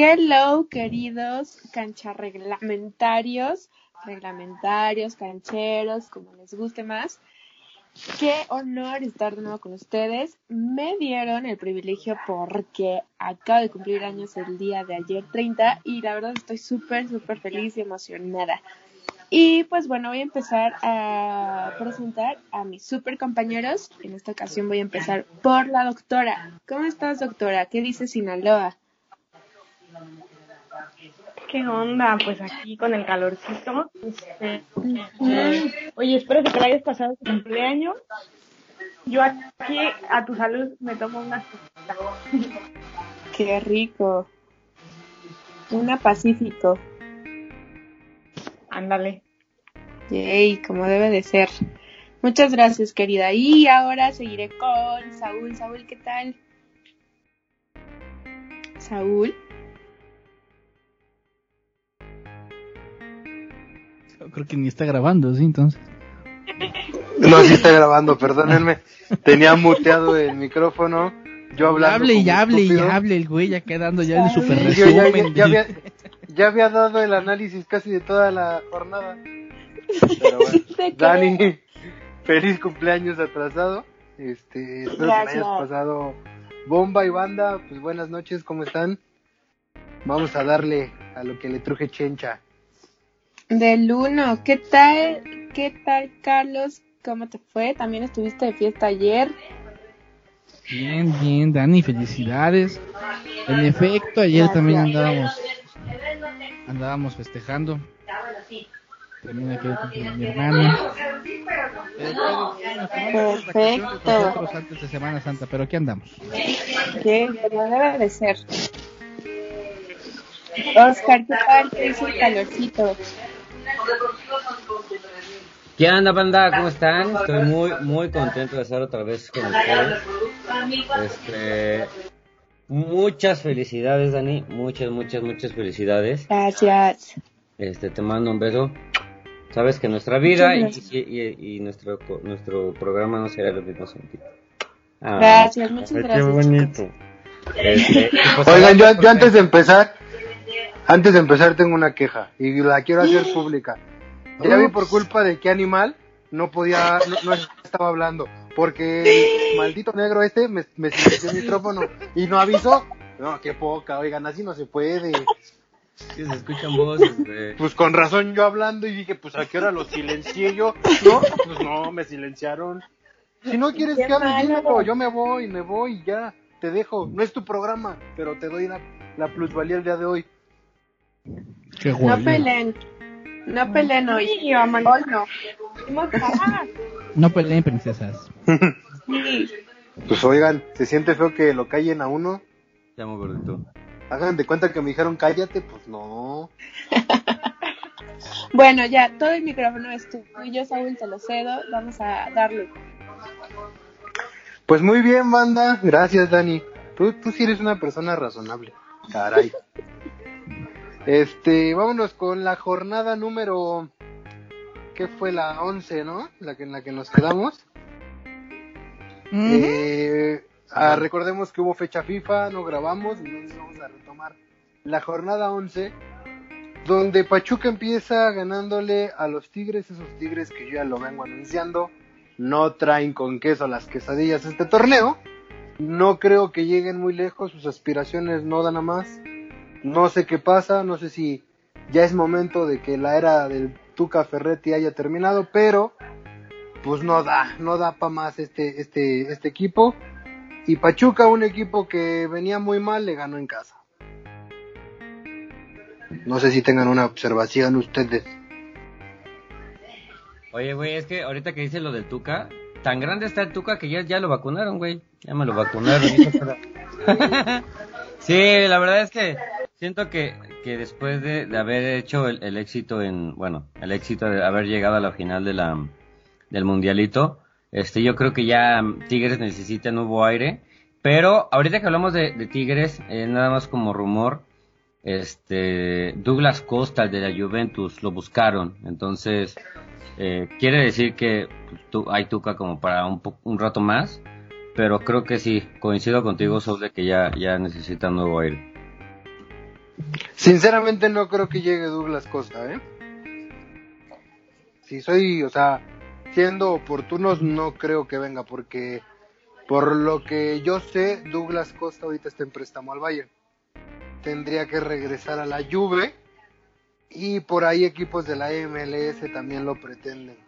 Hello, queridos cancharreglamentarios, reglamentarios, cancheros, como les guste más. Qué honor estar de nuevo con ustedes. Me dieron el privilegio porque acabo de cumplir años el día de ayer 30 y la verdad estoy súper, súper feliz y emocionada. Y pues bueno, voy a empezar a presentar a mis super compañeros. En esta ocasión voy a empezar por la doctora. ¿Cómo estás, doctora? ¿Qué dice Sinaloa? ¿Qué onda? Pues aquí con el calorcito. Este, oye, espero que te hayas pasado tu cumpleaños. Yo aquí a tu salud me tomo una Qué rico. Una Pacífico. Ándale. Yay, como debe de ser. Muchas gracias, querida. Y ahora seguiré con Saúl. Saúl, ¿qué tal? Saúl. Creo que ni está grabando, ¿sí? Entonces. No, sí está grabando, perdónenme. Tenía muteado el micrófono. Yo hablando. Hable y hable y hable el güey, ya quedando ya el super Sí, yo ya, resumen. ya- ya había, ya había dado el análisis casi de toda la jornada. Pero bueno, Te Dani, feliz cumpleaños atrasado. Este, espero que Gracias. hayas pasado bomba y banda. Pues buenas noches, ¿cómo están? Vamos a darle a lo que le truje Chencha. Del uno, ¿qué tal? ¿Qué tal, Carlos? ¿Cómo te fue? También estuviste de fiesta ayer. Bien, bien, Dani, felicidades. En efecto, ayer Gracias. también andábamos andábamos festejando. También aquí de mi vacaciones Perfecto. Nosotros antes de Semana Santa, pero aquí andamos. ¿Qué? Como debe de ser. Oscar, ¿qué tal? ¿Qué dice el calorcito? ¿Qué onda, banda? ¿Cómo están? Estoy muy, muy contento de estar otra vez con ustedes. Este, muchas felicidades, Dani. Muchas, muchas, muchas felicidades. Gracias. Este, te mando un beso. Sabes que nuestra vida y, y, y- y nuestro, co- nuestro programa no será lo mismo sin ti. Ah, Gracias, muchas gracias, Qué bonito. Este, pues Oigan, yo, antes de empezar, antes de empezar tengo una queja y la quiero hacer pública. Ya vi por culpa de qué animal no podía, no, no estaba hablando, porque el maldito negro este me, me silenció el micrófono y no avisó. No, qué poca, oigan, así no se puede. Sí, se escuchan voces, güey. Pues con razón yo hablando y dije, pues a qué hora lo silencié yo. No, pues no, me silenciaron. Si no quieres que hable, yo me voy, me voy y ya, te dejo. No es tu programa, pero te doy la, la plusvalía el día de hoy. Qué No peleen. No peleen hoy. Sí. Hoy no. No peleen, princesas. Sí. Pues oigan, se siente feo que lo callen a uno. Te amo, gordito. Hagan de cuenta que me dijeron cállate, pues no. Bueno, ya, todo el micrófono es tuyo, Saúl, te lo cedo. Vamos a darle. Pues muy bien, banda. Gracias, Dani. Tú, tú sí eres una persona razonable. Caray. Este, vámonos con la jornada número... ¿Qué fue la 11, no? La que, en la que nos quedamos. Eh, ah, recordemos que hubo fecha FIFA, no grabamos, entonces vamos a retomar la jornada 11, donde Pachuca empieza ganándole a los Tigres, esos Tigres que yo ya lo vengo anunciando, no traen con queso las quesadillas este torneo, no creo que lleguen muy lejos, sus aspiraciones no dan a más, no sé qué pasa, no sé si ya es momento de que la era del Tuca Ferretti haya terminado, pero pues no da, no da para más este, este, este equipo. Y Pachuca, un equipo que venía muy mal, le ganó en casa. No sé si tengan una observación ustedes. Oye, güey, es que ahorita que dice lo del Tuca, tan grande está el Tuca que ya, ya lo vacunaron, güey. Ya me lo vacunaron. sí, la verdad es que siento que, que después de, de haber hecho el, éxito en, bueno, el éxito de haber llegado a la final de la, del mundialito, este, yo creo que ya mm, Tigres necesita nuevo aire. Pero ahorita que hablamos de, Tigres, eh, nada más como rumor, este, Douglas Costa de la Juventus lo buscaron, entonces eh, quiere decir que pues, tú- hay Tuca como para un, un rato más, pero creo que sí, coincido contigo sobre que ya, ya necesita nuevo aire. Sinceramente no creo que llegue Douglas Costa, ¿eh? Si soy, o sea, siendo oportunos, no creo que venga, porque por lo que yo sé, Douglas Costa ahorita está en préstamo al Bayern. Tendría que regresar a la Juve y por ahí equipos de la MLS también lo pretenden.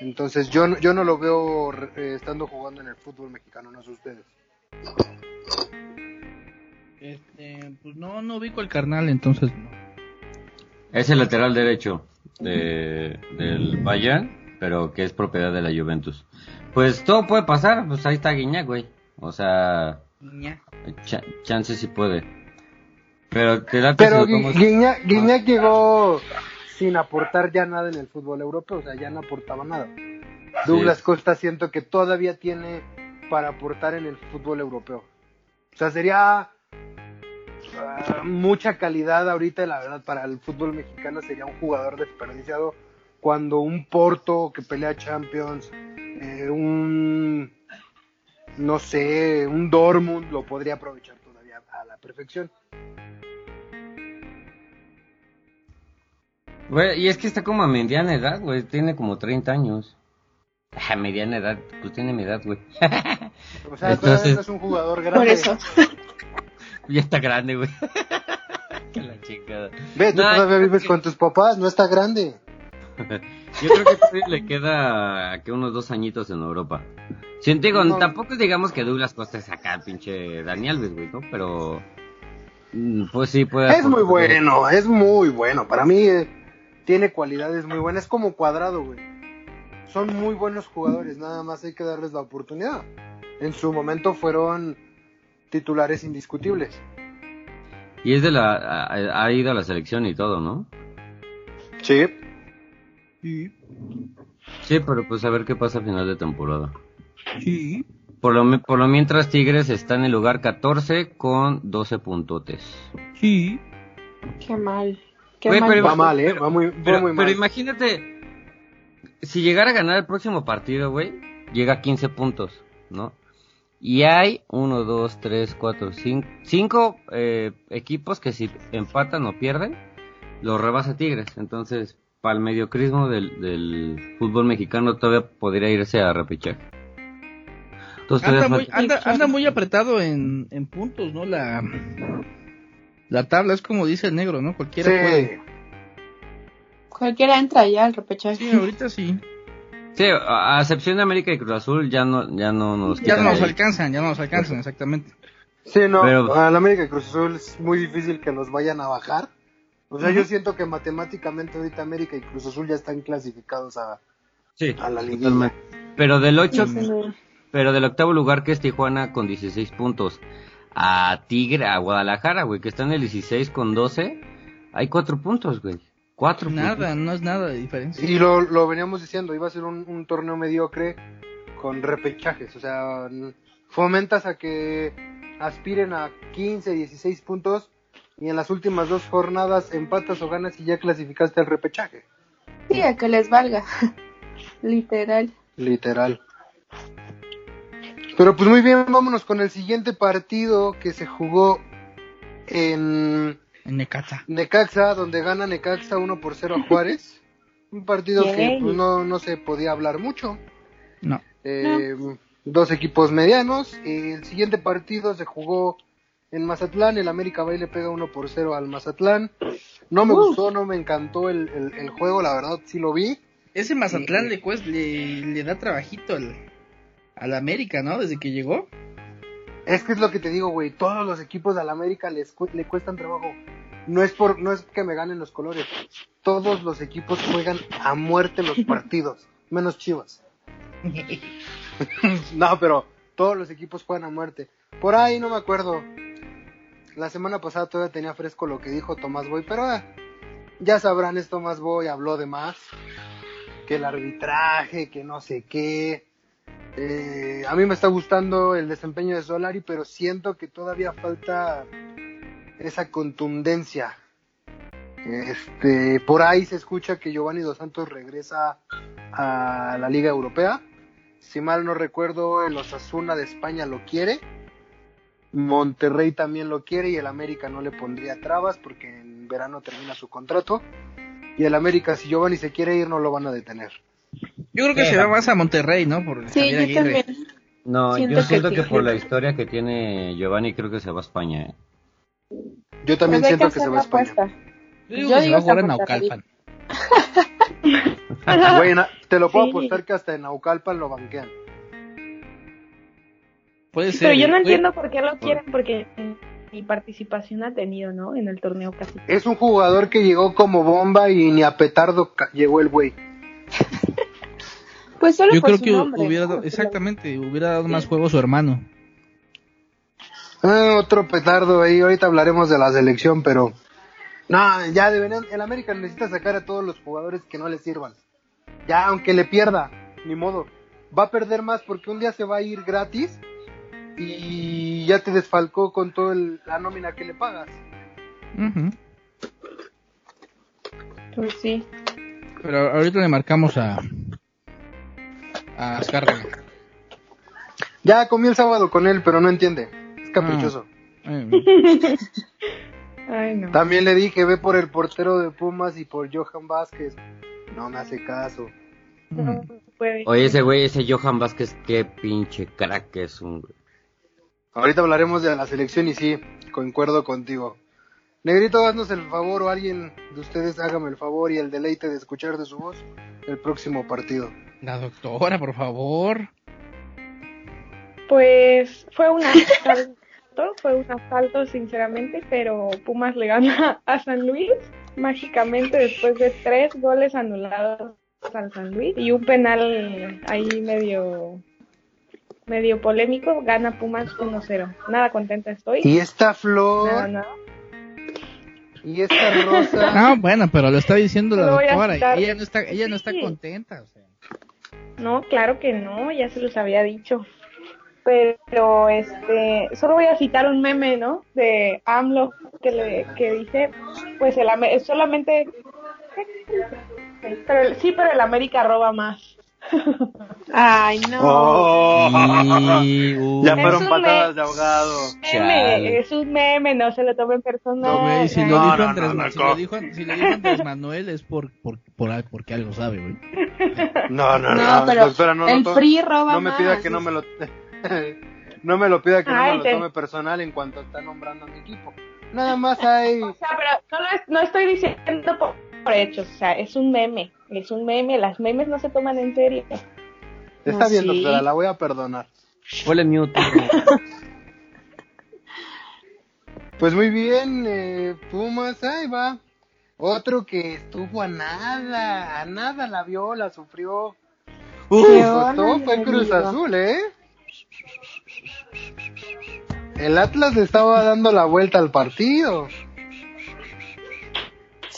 Entonces yo, yo no lo veo eh, estando jugando en el fútbol mexicano, no sé ustedes. Este, pues no, no ubico el carnal, entonces no. Es el lateral derecho de, del Bayern, pero que es propiedad de la Juventus. Pues todo puede pasar, pues ahí está Guiñac, güey. O sea, Ña. cha- chance sí puede. Pero te da que Pero Guiñac, Guiñac llegó sin aportar ya nada en el fútbol europeo, o sea, ya no aportaba nada. Douglas Costa siento que todavía tiene para aportar en el fútbol europeo. O sea, sería ah, mucha calidad ahorita, la verdad, para el fútbol mexicano sería un jugador desperdiciado cuando un Porto que pelea Champions, eh, un, no sé, un Dortmund lo podría aprovechar todavía a la perfección. Y es que está como a mediana edad, güey. Tiene como 30 años. A mediana edad, pues tiene mi edad, güey. O sea, Entonces- es un jugador grande. Por eso. ya está grande, güey. que la chingada. Ve, tú No, todavía vives con tus papás, no está grande. Yo creo que todavía le queda que unos dos añitos en Europa. Si digo, No. tampoco digamos que Douglas Costa es acá, pinche Dani Alves, güey, ¿no? Pero, mm, pues sí puede. Es muy bueno, es muy bueno. Para mí eh, tiene cualidades muy buenas. Es como cuadrado, güey. Son muy buenos jugadores, nada más hay que darles la oportunidad. En su momento fueron titulares indiscutibles. Y es de la, ha, ha ido a la selección y todo, ¿no? Sí. Sí, Sí, pero pues a ver qué pasa a final de temporada. sí. Por lo, por lo mientras Tigres está en el lugar 14 con 12 puntotes. Sí. Qué mal. Qué mal. pero- Va mal, ¿eh? Va muy, va Pero, muy mal. pero imagínate, si llegara a ganar el próximo partido, güey, llega a 15 puntos, ¿no? Y hay 1, 2, 3, 4, 5, 5 equipos que si empatan o pierden, lo rebasa Tigres. Entonces, para el mediocrismo del, del fútbol mexicano todavía podría irse a repechaje. Entonces, Anda muy, falta- anda, anda muy apretado en, en puntos, ¿no? La, la tabla es como dice el negro, ¿no? Cualquiera Sí. puede. Cualquiera entra ya al repechaje. Sí, ahorita sí. Sí, a, a excepción de América y Cruz Azul, ya no, ya no nos Ya quitan no nos ahí. alcanzan, ya no nos alcanzan, exactamente. Sí, no, Pero- al América y Cruz Azul es muy difícil que nos vayan a bajar. O sea, yo siento que matemáticamente ahorita América y Cruz Azul ya están clasificados a, Sí, a la liguilla. Pero del 8, Sí, sí. pero del octavo lugar que es Tijuana con 16 puntos. A Tigre, a Guadalajara, güey, que está en el 16 con 12. Hay 4 puntos, güey. 4 Nada, no es nada de diferencia. Y lo, lo veníamos diciendo, iba a ser un, un torneo mediocre con repechajes. O sea, fomentas a que aspiren a 15, 16 puntos y en las últimas dos jornadas empatas o ganas y ya clasificaste al repechaje. Sí, a que les valga. Literal. Literal. Pero pues muy bien, vámonos con el siguiente partido que se jugó en En Necaxa. Necaxa, donde gana Necaxa 1 por 0 a Juárez. Un partido que pues, no, no se podía hablar mucho. No. Eh, Dos equipos medianos. El siguiente partido se jugó en Mazatlán. El América va y le pega 1 por 0 al Mazatlán. No me Uh. gustó, no me encantó el, el- el juego, la verdad sí lo vi. Ese Mazatlán le, cuesta, le, le da trabajito al, al América, ¿no? Desde que llegó. Es que es lo que te digo, güey. Todos los equipos del América les cu- le cuestan trabajo. No es por, no es que me ganen los colores. Todos los equipos juegan a muerte los partidos, menos Chivas. no, pero todos los equipos juegan a muerte. Por ahí no me acuerdo. La semana pasada todavía tenía fresco lo que dijo Tomás Boy, pero ah, ya sabrán, es Tomás Boy, habló de más. Que el arbitraje, que no sé qué. Eh, a mí me está gustando el desempeño de Solari, pero siento que todavía falta esa contundencia. Este, por ahí se escucha que Giovanni Dos Santos regresa a la Liga Europea. Si mal no recuerdo, el Osasuna de España lo quiere. Monterrey también lo quiere y el América no le pondría trabas porque en verano termina su contrato. Y el América, si Giovanni se quiere ir, no lo van a detener. Yo creo que se va más a Monterrey, ¿no? Por Sí, Javier yo Aguirre. también. No, Siento yo que siento sí. que por la historia que tiene Giovanni, creo que se va a España. ¿eh? Yo también Pues siento que se va a España. apuesta. Yo digo Yo que se va a jugar que en a. Naucalpan. Güey, te lo puedo Sí. apostar que hasta en Naucalpan lo banquean. Puede ser. Pero yo no entiendo por qué lo quieren, porque ni participación ha tenido, ¿no? En el torneo casi. Es un jugador que llegó como bomba y ni a petardo llegó el güey. Pues solo Yo por creo su que nombre, hubiera ¿no? dado, exactamente, hubiera dado más juego a su hermano. Ah, otro petardo ahí, ahorita hablaremos de la selección, pero no, ya deberían, el América necesita sacar a todos los jugadores que no le sirvan. Ya, aunque le pierda, ni modo. Va a perder más porque un día se va a ir gratis y ya te desfalcó con toda la nómina que le pagas. Ujú. Pues sí. Pero ahorita le marcamos a a Azcárraga. Ya comí el sábado con él, pero no entiende. Es caprichoso. Ay, no. También le dije, ve por el portero de Pumas y por Johan Vázquez. No me hace caso. No puede. Oye, ese güey, ese Johan Vázquez, qué pinche crack es un güey. Ahorita hablaremos de la selección y sí, concuerdo contigo. Negrito, haznos el favor o alguien de ustedes hágame el favor y el deleite de escuchar de su voz el próximo partido. La doctora, por favor. Pues fue un asalto, fue un asalto sinceramente, pero Pumas le gana a San Luis mágicamente después de tres goles anulados al San Luis y un penal ahí medio medio polémico, gana Pumas 1-0. Nada contenta estoy. Y esta flor nada. y esta rosa. No, bueno, pero lo está diciendo la doctora. Ella no está, ella no está Sí. contenta. o sea. No, claro que no, ya se los había dicho. Pero este, solo voy a citar un meme, ¿no? De AMLO que le que dice, pues el Ame- solamente pero sí, pero el América roba más. Ay, no. Oh. Y, uh, Ya fueron patadas de ahogado. Meme, es un meme, no se lo tomen personal. No, si lo No, dijo no, Andrés no, Ma- no, si no. lo dijo, si lo dijo Andrés Manuel es por, por, porque algo sabe, güey. No, no, No, no, pero no, el no, free roba no me pida más. que no me lo no me lo pida que no me lo tome personal en cuanto está nombrando a mi equipo. Nada más hay O sea, pero no, lo es- no estoy diciendo por, por hechos, o sea, es un meme, es un meme, las memes no se toman en serio. Está No, bien, sí. doctora, la voy a perdonar. Ponle mute. Pues muy bien, eh, Pumas, ahí va. Otro que estuvo a nada, a nada la vio, la sufrió. ¿Qué Le onda, costó, fue Cruz amigo? Azul, ¿eh? El Atlas le estaba dando la vuelta al partido.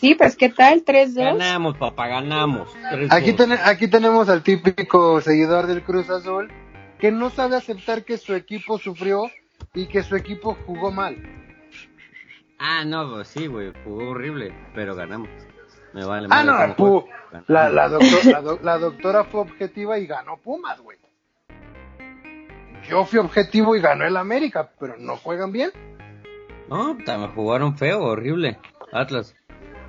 Sí, pues ¿qué tal? 3-2. Ganamos, papá, ganamos. Aquí, ten- aquí tenemos al típico seguidor del Cruz Azul que no sabe aceptar que su equipo sufrió y que su equipo jugó mal. Ah, no, pues sí, güey, jugó horrible, pero ganamos. Me vale Ah, no, pu- la, la, doctor- la la doctora fue objetiva y ganó Pumas, güey. Yo fui objetivo y ganó el América, pero no juegan bien. No, también jugaron feo, horrible. Atlas.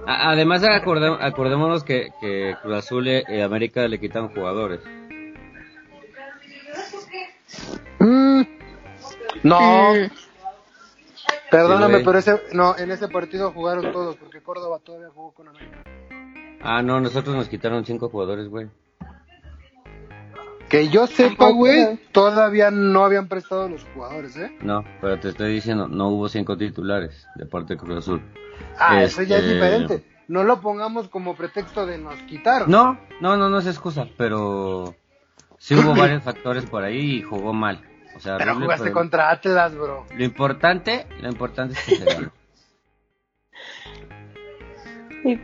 Además, acordé- acordémonos que, que Cruz Azul y América le quitan jugadores. Mm, no, Mm. perdóname, Sí, pero ese, no, en ese partido jugaron todos porque Córdoba todavía jugó con América. Ah, no, nosotros nos quitaron cinco jugadores, güey. Que yo sepa, güey, todavía no habían prestado los jugadores, ¿eh? No, pero te estoy diciendo, no hubo cinco titulares de parte de Cruz Azul. Ah, eso ya es Este- diferente. No lo pongamos como pretexto de nos quitaron. No, no, no, no es excusa, pero sí hubo varios factores por ahí y jugó mal. O sea, Pero jugaste pero contra Atlas, bro. Lo importante, lo importante es que se ganó. Sí.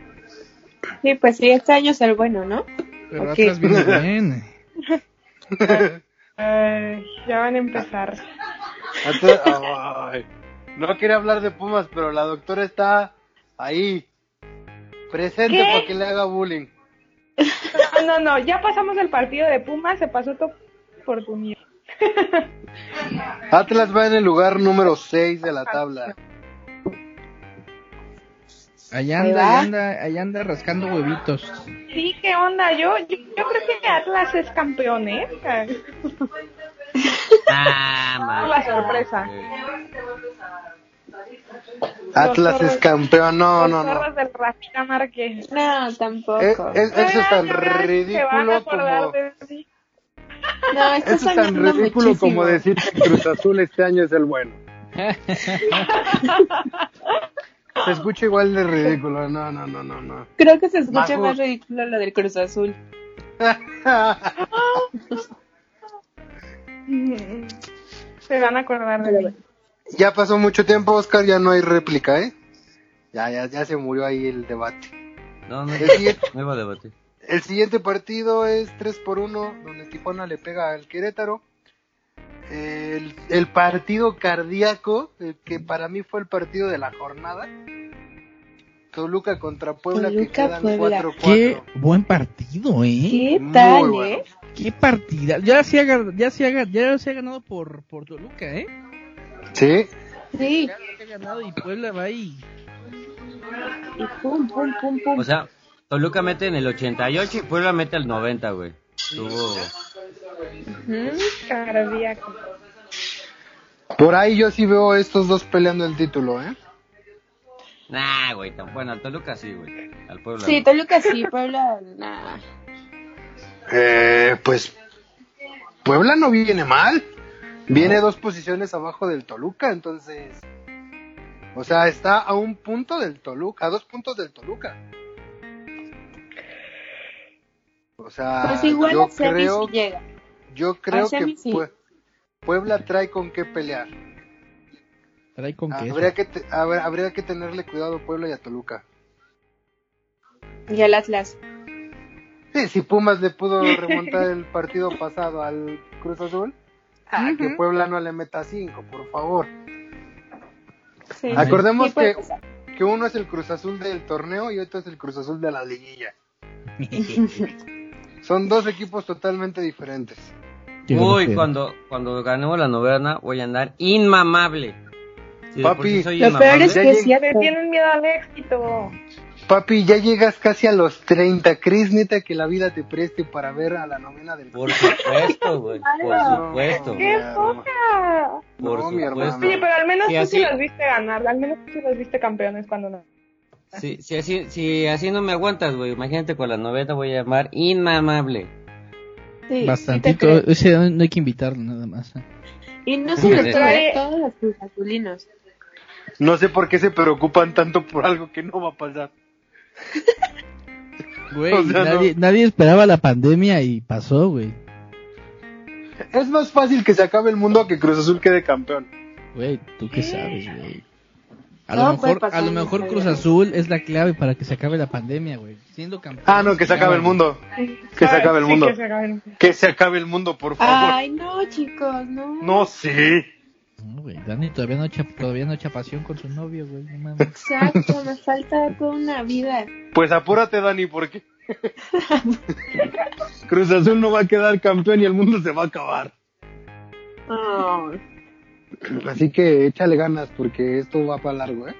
Sí, pues sí, este año es el bueno, ¿no? Pero Ok. Atlas viene bien. Ay, ya van a empezar. Ay. No quería hablar de Pumas, pero la doctora está ahí. Presente ¿Qué? para que le haga bullying. No, no, no, ya pasamos el partido de Pumas, se pasó tu oportunidad. Atlas va en el lugar número 6 de la tabla. Allá anda, allá anda, allá anda rascando huevitos. Sí, ¿qué onda? Yo, yo, yo creo que Atlas es campeón, ¿eh? Ah. La sorpresa. Atlas zorros- es campeón. No, no, no. del Márquez. No, tampoco. Eh, es- eso es tan ridículo como. no, Eso es tan ridículo muchísimo. como decir que Cruz Azul este año es el bueno. Se escucha igual de ridículo. No, no, no, no, no. Creo que se escucha Majo. más ridículo lo del Cruz Azul. Se van a acordar de mí. ya pasó mucho tiempo, Oscar. Ya no hay réplica, ¿eh? Ya, ya, ya se murió ahí el debate. No, no, El siguiente, no iba a debatir. el siguiente partido es 3 por 1 donde Tijuana le pega al Querétaro. El, el partido cardíaco, el que para mí fue el partido de la jornada. Toluca contra Puebla, que quedan Puebla. 4-4. Qué buen partido, ¿eh? ¿Qué Muy tal, bueno. eh? Qué partida. Ya se ha, ya se ha, ya se ha ganado por, por Toluca, ¿eh? Sí, Sí. Ya se ha ganado y Puebla va ahí. Y pum, pum, pum, pum. O sea, Toluca mete en el 88 y Puebla mete al 90, güey. Estuvo... Cardíaco. por ahí yo sí veo estos dos peleando el título, ¿eh? Nah, güey, tan bueno, al Toluca sí, güey. Al Puebla. Sí. Toluca sí, Puebla, nah. Eh, pues Puebla no viene mal. Viene dos posiciones abajo del Toluca, entonces. O sea, está a un punto del Toluca, a dos puntos del Toluca. O sea, Pues igual yo creo, llega. Yo creo que semis sí. Pue- Puebla trae con qué pelear. Trae con queso. Habría que, te- habr- habría que tenerle cuidado a Puebla y a Toluca. Y el Atlas. Sí, si Pumas le pudo remontar el partido pasado al Cruz Azul, ah, que Puebla no le meta cinco, por favor. Sí. Acordemos Sí, que, pasar. que uno es el Cruz Azul del torneo y otro es el Cruz Azul de la liguilla. Son dos equipos totalmente diferentes. Uy, cuando, cuando ganemos la novena voy a andar inmamable. Si por Papi, sí soy Lo peor es que. Le cierto. tienen miedo al éxito. Papi, ya llegas casi a los 30. ¿Crees neta que la vida te preste para ver a la novena del Por supuesto, güey. Por supuesto. ¡Qué poca! No, Por mi supuesto. hermano. Oye, pero al menos Sí, tú así- sí los viste ganar. Al menos tú sí los viste campeones cuando no. Si, si, así, si así no me aguantas, güey, imagínate con la novena voy a llamar inmamable. Sí, Bastantito. Ese no no hay que invitarlo nada más. ¿eh? Y no sí. todo, ¿eh? todos los Cruz Azulinos. No sé por qué se preocupan tanto por algo que no va a pasar. Güey, O sea, nadie, nadie esperaba la pandemia y pasó, güey. Es más fácil que se acabe el mundo a que Cruz Azul quede campeón. Güey, ¿tú qué sabes, güey? A lo mejor, pasar a lo mejor Cruz. Azul es la clave para que se acabe la pandemia, güey. Siendo campeón. Ah, no, que se acabe el mundo. Que se acabe el Sí, mundo. que se acabe el mundo. Que se acabe el mundo, por favor. Ay, no, chicos, no. No, sí. No, güey, Dani todavía no echa, todavía no echa pasión con su novio, güey. No mames. Exacto, me falta toda una vida. Pues apúrate, Dani, porque Cruz Azul no va a quedar campeón y el mundo se va a acabar. Ay, Así que échale ganas porque esto va para largo, ¿eh?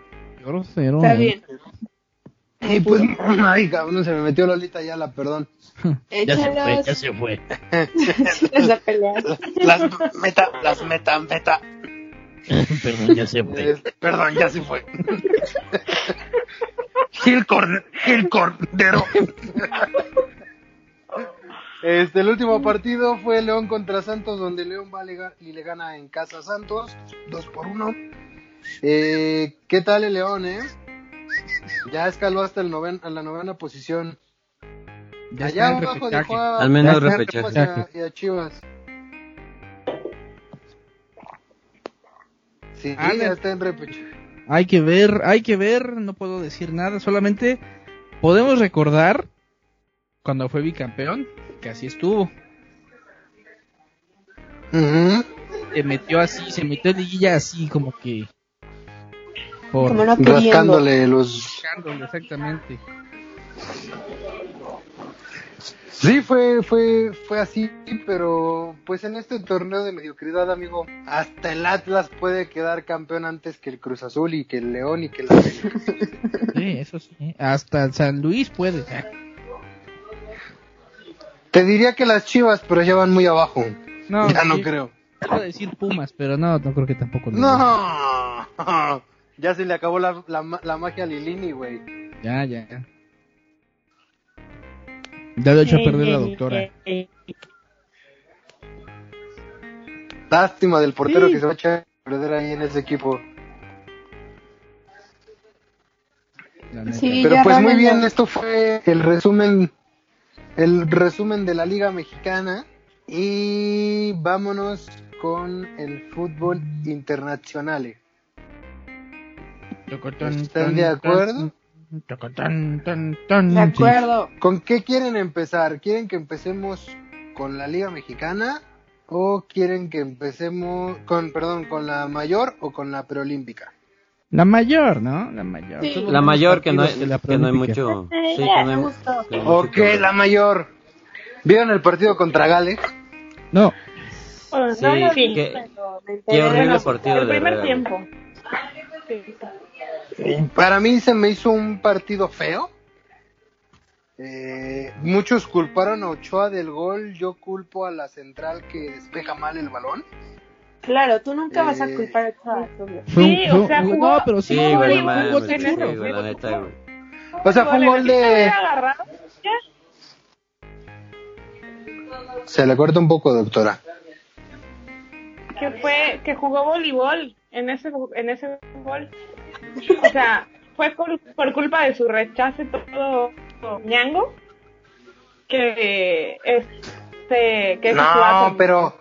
Grosero, está ¿eh? bien. Y pues, ay, cabrón, se me metió Lolita Yala, perdón. Ya se fue, ya se fue. Pelear. Las meta, las meta, meta. Perdón, ya se fue. Eh, perdón, ya se fue. Gil, Cor- Gil Cordero. Este, el último partido fue León contra Santos, donde León va y le gana en casa a Santos, 2 por 1. Eh, ¿Qué tal el León, eh? Ya escaló hasta el noven, a la novena posición. Ya Allá abajo dejó a, Al menos repechaje. y a- y a Chivas. Sí, Ah, ya está en repechaje. Hay que ver, hay que ver, no puedo decir nada, solamente podemos recordar cuando fue bicampeón, que así estuvo. Ujú. Se metió así, se metió en liguilla así como que por Como no. Rascándole los exactamente. Sí, fue, fue, fue así, pero pues en este torneo de mediocridad, amigo, hasta el Atlas puede quedar campeón antes que el Cruz Azul y que el León y que el América. Sí, eso sí. Hasta el San Luis puede. Te diría que las Chivas, pero ya van muy abajo. No, ya no sí. creo. A decir Pumas, pero no, no creo que tampoco. lo- No, ya se le acabó la, la, la magia a Lilini, güey. Ya, ya. ya. Ya lo he hecho a perder la doctora. Lástima del portero Sí. que se va a echar a perder ahí en ese equipo. Sí. Pero pues muy bien, esto fue el resumen, el resumen de la Liga Mexicana y vámonos con el fútbol internacional. ¿Están de acuerdo? De acuerdo. ¿Con qué quieren empezar? ¿Quieren que empecemos con la Liga Mexicana o quieren que empecemos con, perdón, con la mayor o con la preolímpica? La mayor, ¿no? La mayor. Sí. La mayor que no hay, la que no hay mucho. Sí, que no hay gustó. que no hay mucho Ok, la mayor. ¿Vieron el partido contra Gales? No, Bueno, Sí, no lo vi, qué- horrible los- partido El de primer tiempo. Sí. Para mí se me hizo un partido feo. Eh, muchos culparon a Ochoa del gol, yo culpo a la central que despeja mal el balón. Claro, tú nunca vas a Eh, culpar a fue Sí, o sea, jugó- no, pero sí, Sí, No, güey, no jugó sí, güey, la neta, güey. O sea, fue un gol ¿sí se de... Se le corta un poco, doctora. que fue que jugó voleibol en ese en ese gol o sea fue por, por culpa de su rechace todo, todo ñango que este que No, pero...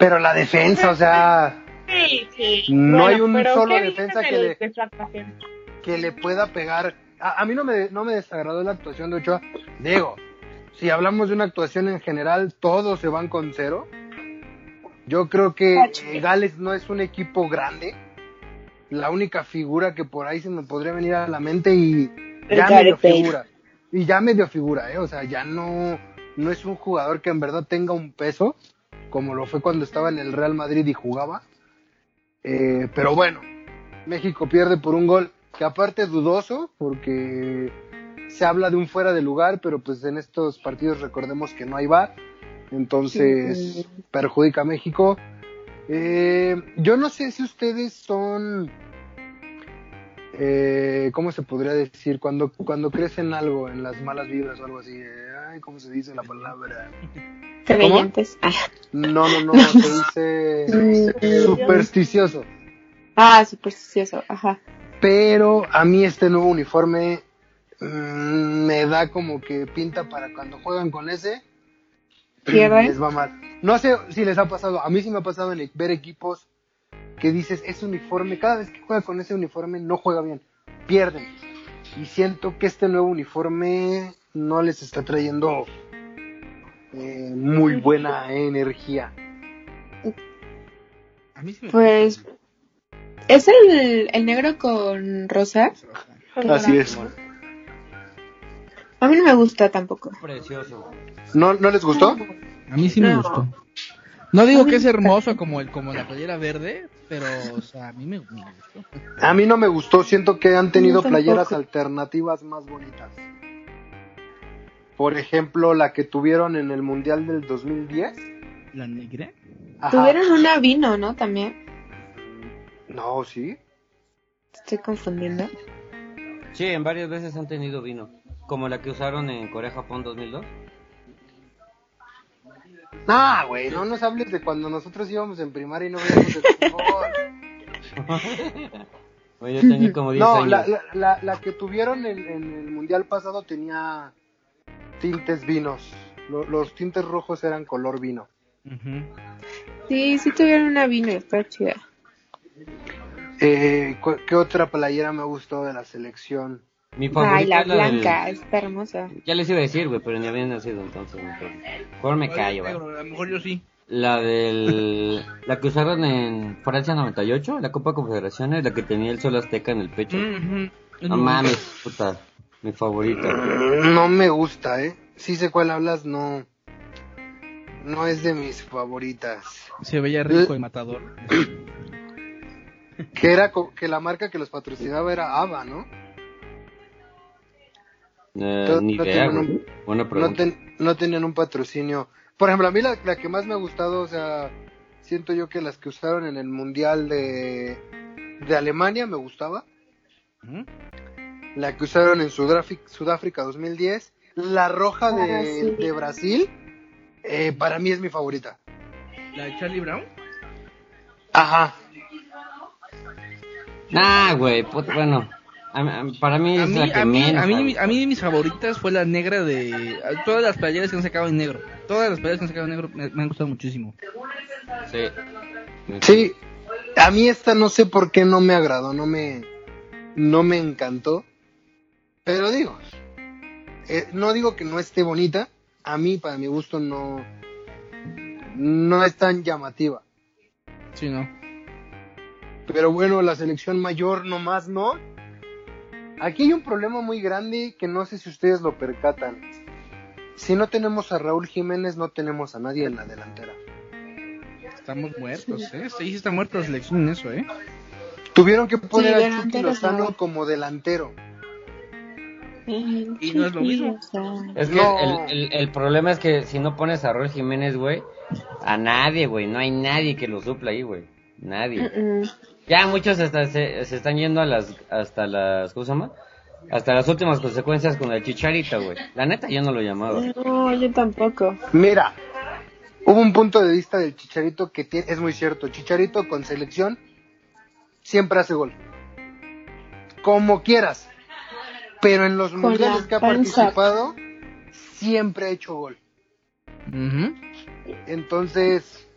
Pero la defensa, o sea... sí, sí. no hay un solo ¿qué defensa que le- que pueda pegar. A, a mí no me, no me desagradó la actuación de Ochoa. Digo, si hablamos de una actuación en general, todos se van con cero. Yo creo que eh, Gales no es un equipo grande. La única figura que por ahí se me podría venir a la mente y ya medio figura. Y ya medio figura, ¿eh? O sea, ya no, no es un jugador que en verdad tenga un peso, como lo fue cuando estaba en el Real Madrid y jugaba. Eh, pero bueno, México pierde por un gol que aparte es dudoso porque se habla de un fuera de lugar, pero pues en estos partidos recordemos que no hay VAR, entonces perjudica a México. Eh, yo no sé si ustedes son, eh, ¿cómo se podría decir? Cuando, cuando crecen algo en las malas vibras o algo así, eh, ay, ¿cómo se dice la palabra? Creyentes. Ah. No, no, no, se dice supersticioso. Ah, supersticioso, ajá. Pero a mí este nuevo uniforme mm, me da como que pinta para cuando juegan con ese. ¿Pierden? Les va mal. No sé si les ha pasado, a mí sí me ha pasado en ver equipos que dices, ese uniforme, cada vez que juega con ese uniforme no juega bien, pierden. Y siento que este nuevo uniforme no les está trayendo eh, muy buena energía. Pues, ¿es el, el negro con rosa? Así es. A mí no me gusta tampoco. Precioso. ¿No, ¿No les gustó? A mí sí me No. gustó. No digo que es hermoso como el como la playera verde, pero o sea, a mí me, me gustó. A mí no me gustó, siento que han tenido playeras alternativas más bonitas. Por ejemplo, la que tuvieron en el Mundial del 2010. La negra. Ajá. Tuvieron una vino, ¿no? También. No, sí. Estoy confundiendo. Sí, en varias veces han tenido vino. Como la que usaron en Corea-Japón 2002. Ah, güey, no nos hables de cuando nosotros íbamos en primaria y no veíamos el fútbol. Oye, yo tenía como 10 No, años. la, la, la, la que tuvieron en, en el Mundial pasado tenía tintes vinos. Lo- los tintes rojos eran color vino. Ujú. Sí, sí tuvieron una vino y está chida. Eh, cu- ¿Qué otra playera me gustó de la selección? Mi favorita Ay, la es la del- blanca, está hermosa. Ya les iba a decir, güey, pero ni habían nacido entonces. Mejor, mejor me callo, güey. A lo mejor yo sí. La del... La que usaron en Francia 98, la Copa Confederaciones, la que tenía el sol azteca en el pecho. No mames, puta. Mi favorita. No me gusta, ¿eh? sí sé cuál hablas, no. No es de mis favoritas. Se veía rico el matador. Que era co- que la marca que los patrocinaba era ABA, ¿no? Eh, No- ni no idea, tienen güey. un- Buena No, pregunta. ten- no tenían un patrocinio. Por ejemplo, a mí la, la que más me ha gustado, o sea, siento yo que las que usaron en el Mundial de, de Alemania me gustaba. Ujú. La que usaron en Sudáfrica, Sudáfrica 2010. La roja Ah, de, sí. de Brasil, eh, para mí es mi favorita. La de Charlie Brown. Ajá. Nah, güey, bueno. A a mí- para mí A es mí, la que a, mí, menos. a, mí, a mí mis favoritas fue la negra de... Todas las playeras que han sacado en negro. Todas las playeras que han sacado en negro me, me han gustado muchísimo. Sí. Sí, a mí esta no sé por qué no me agradó, no me, no me encantó. Pero digo, eh, no digo que no esté bonita, a mí, para mi gusto, no, no es tan llamativa. Sí, ¿no? Pero bueno, la selección mayor nomás no. Aquí hay un problema muy grande que no sé si ustedes lo percatan. Si no tenemos a Raúl Jiménez, no tenemos a nadie en la delantera. Estamos muertos, ¿eh? Sí, sí está muerta la selección en eso, ¿eh? Tuvieron que poner Sí, a Chucky Lozano no. como delantero. Y no es lo mismo. Es que No. el, el, el problema es que si no pones a Raúl Jiménez, güey, a nadie, güey, no hay nadie que lo supla ahí, güey. Nadie. Mm, Ya muchos hasta se, se están yendo a las, hasta las, ¿cómo se llama? Hasta las últimas consecuencias con el Chicharita, güey. La neta yo no lo llamaba. No, yo tampoco. Mira, hubo un punto de vista del Chicharito que tie- es muy cierto. Chicharito con selección siempre hace gol. Como quieras. Pero en los Con mundiales que ha panza. participado, siempre ha hecho gol. Entonces,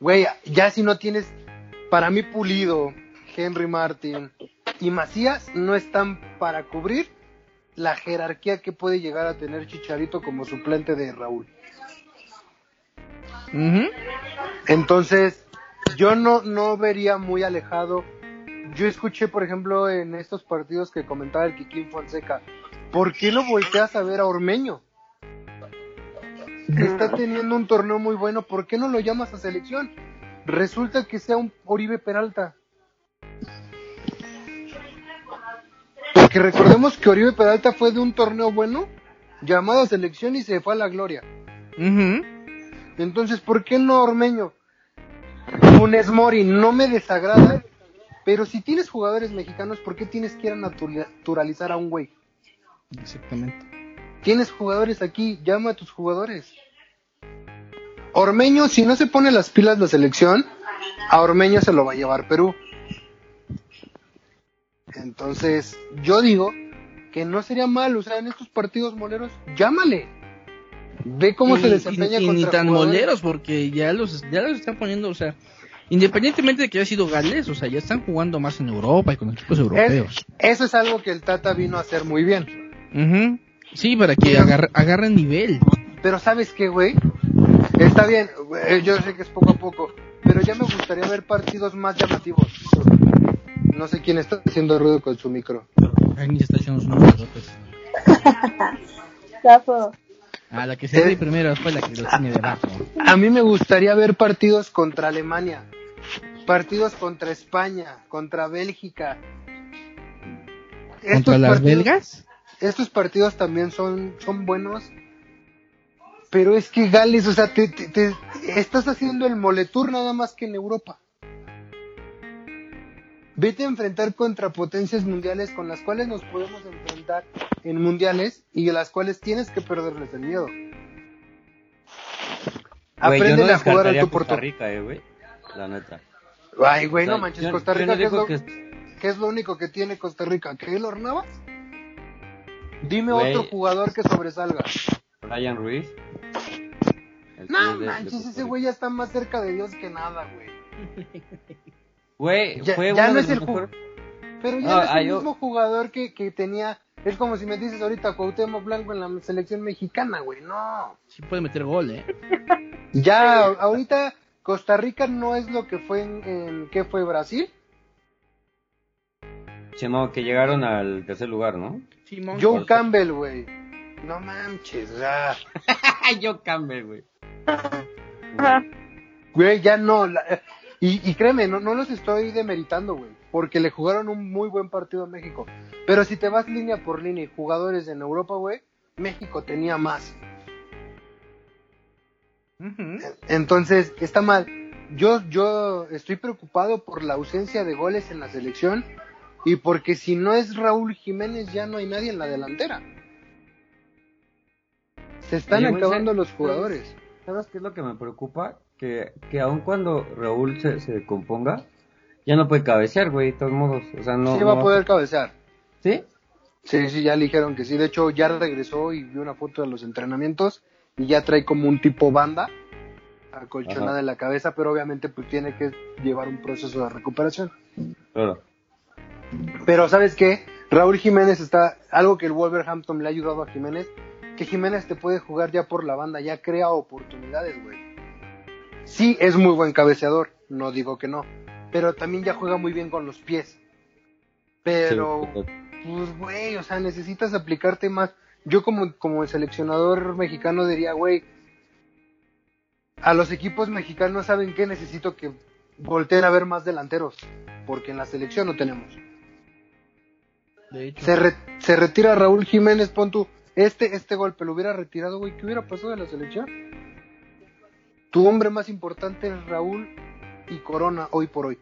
güey, ya si no tienes, para mí Pulido, Henry Martin y Macías no están para cubrir la jerarquía que puede llegar a tener Chicharito como suplente de Raúl. Entonces, yo no, no vería muy alejado. Yo escuché, por ejemplo, en estos partidos que comentaba el Kikín Fonseca, ¿por qué no volteas a ver a Ormeño? Está teniendo un torneo muy bueno, ¿por qué no lo llamas a selección? Resulta que sea un Oribe Peralta. Porque recordemos que Oribe Peralta fue de un torneo bueno, llamado a selección y se fue a la gloria. Ujú. Entonces, ¿por qué no Ormeño? Funes Mori no me desagrada, pero si tienes jugadores mexicanos, ¿por qué tienes que ir a natura- naturalizar a un güey? Exactamente. Tienes jugadores aquí, llama a tus jugadores. Ormeño, si no se pone las pilas la selección, a Ormeño se lo va a llevar Perú. Entonces, yo digo que no sería malo, o sea, en estos partidos moleros, llámale. Ve cómo Y- se desempeña y, y contra ni tan jugadores. moleros porque ya los ya los están poniendo, o sea, independientemente de que haya sido Gales, o sea, ya están jugando más en Europa y con equipos Es- europeos. eso es algo que el Tata vino a hacer muy bien. Sí, para que agarre- agarren nivel. Pero ¿sabes qué, güey? Está bien, eh, yo sé que es poco a poco, pero ya me gustaría ver partidos más llamativos. No sé quién está haciendo ruido con su micro. Se está unos pedotes. Zafo. Ah, la que se ve primero fue la que lo tiene debajo. A mí me gustaría ver partidos contra Alemania, partidos contra España, contra Bélgica. ¿Contra Estos las partidos- belgas? Estos partidos también son, son buenos, pero es que Gales, o sea, te, te- te- estás haciendo el moletour nada más que en Europa. Vete a enfrentar contra potencias mundiales con las cuales nos podemos enfrentar en mundiales y a las cuales tienes que perderles el miedo. No Apréndele a jugar al tú por Costa. Rica, eh, güey. La neta. Ay, güey, O sea, no manches, yo- Costa Rica, no ¿qué, es lo, que- qué es lo único que tiene Costa Rica? ¿Que él Navas? Dime Güey. otro jugador que sobresalga. Brian Ruiz. El No de- manches, ese güey ya está más cerca de Dios que nada, güey. Güey, Ya- fue ya uno no de es los el mejores- Pero ya No, no es ah, el yo- mismo jugador que, que tenía. Es como si me dices ahorita Cuauhtémoc Blanco en la selección mexicana, güey. No. Sí puede meter gol, ¿eh? Ya, ahorita Costa Rica no es lo que fue en, en ¿qué fue Brasil? Chemo, que llegaron al tercer lugar, ¿no? Simón. Joe Campbell, güey. No manches, o sea, Yo Campbell, güey. Güey, ya no. la- y, y créeme, no, no los estoy demeritando, güey, porque le jugaron un muy buen partido a México. Pero si te vas línea por línea y jugadores en Europa, güey, México tenía más. Entonces, está mal. Yo, yo estoy preocupado por la ausencia de goles en la selección y porque si no es Raúl Jiménez ya no hay nadie en la delantera. Se están Oye, acabando ¿sabes- los jugadores. ¿Sabes qué es lo que me preocupa? Que, que aun cuando Raúl se, se componga, ya no puede cabecear, güey, de todos modos. O sea, no. sí va a poder cabecear. ¿Sí? Sí, sí, ya le dijeron que sí. De hecho, ya regresó y vi una foto de los entrenamientos y ya trae como un tipo banda acolchonada Ajá. en la cabeza, pero obviamente pues tiene que llevar un proceso de recuperación. Claro. Pero ¿sabes qué? Raúl Jiménez está, algo que el Wolverhampton le ha ayudado a Jiménez, que Jiménez te puede jugar ya por la banda, ya crea oportunidades, güey. Sí, es muy buen cabeceador, no digo que no, pero también ya juega muy bien con los pies. Pero, Sí, pues, güey, o sea, necesitas aplicarte más. Yo como, como el seleccionador mexicano diría, güey, a los equipos mexicanos saben que necesito que volteen a ver más delanteros, porque en la selección no tenemos. De hecho. Se, re- se retira Raúl Jiménez, pon tú, este, este golpe lo hubiera retirado, güey, ¿qué hubiera pasado de la selección? Tu hombre más importante es Raúl y Corona hoy por hoy.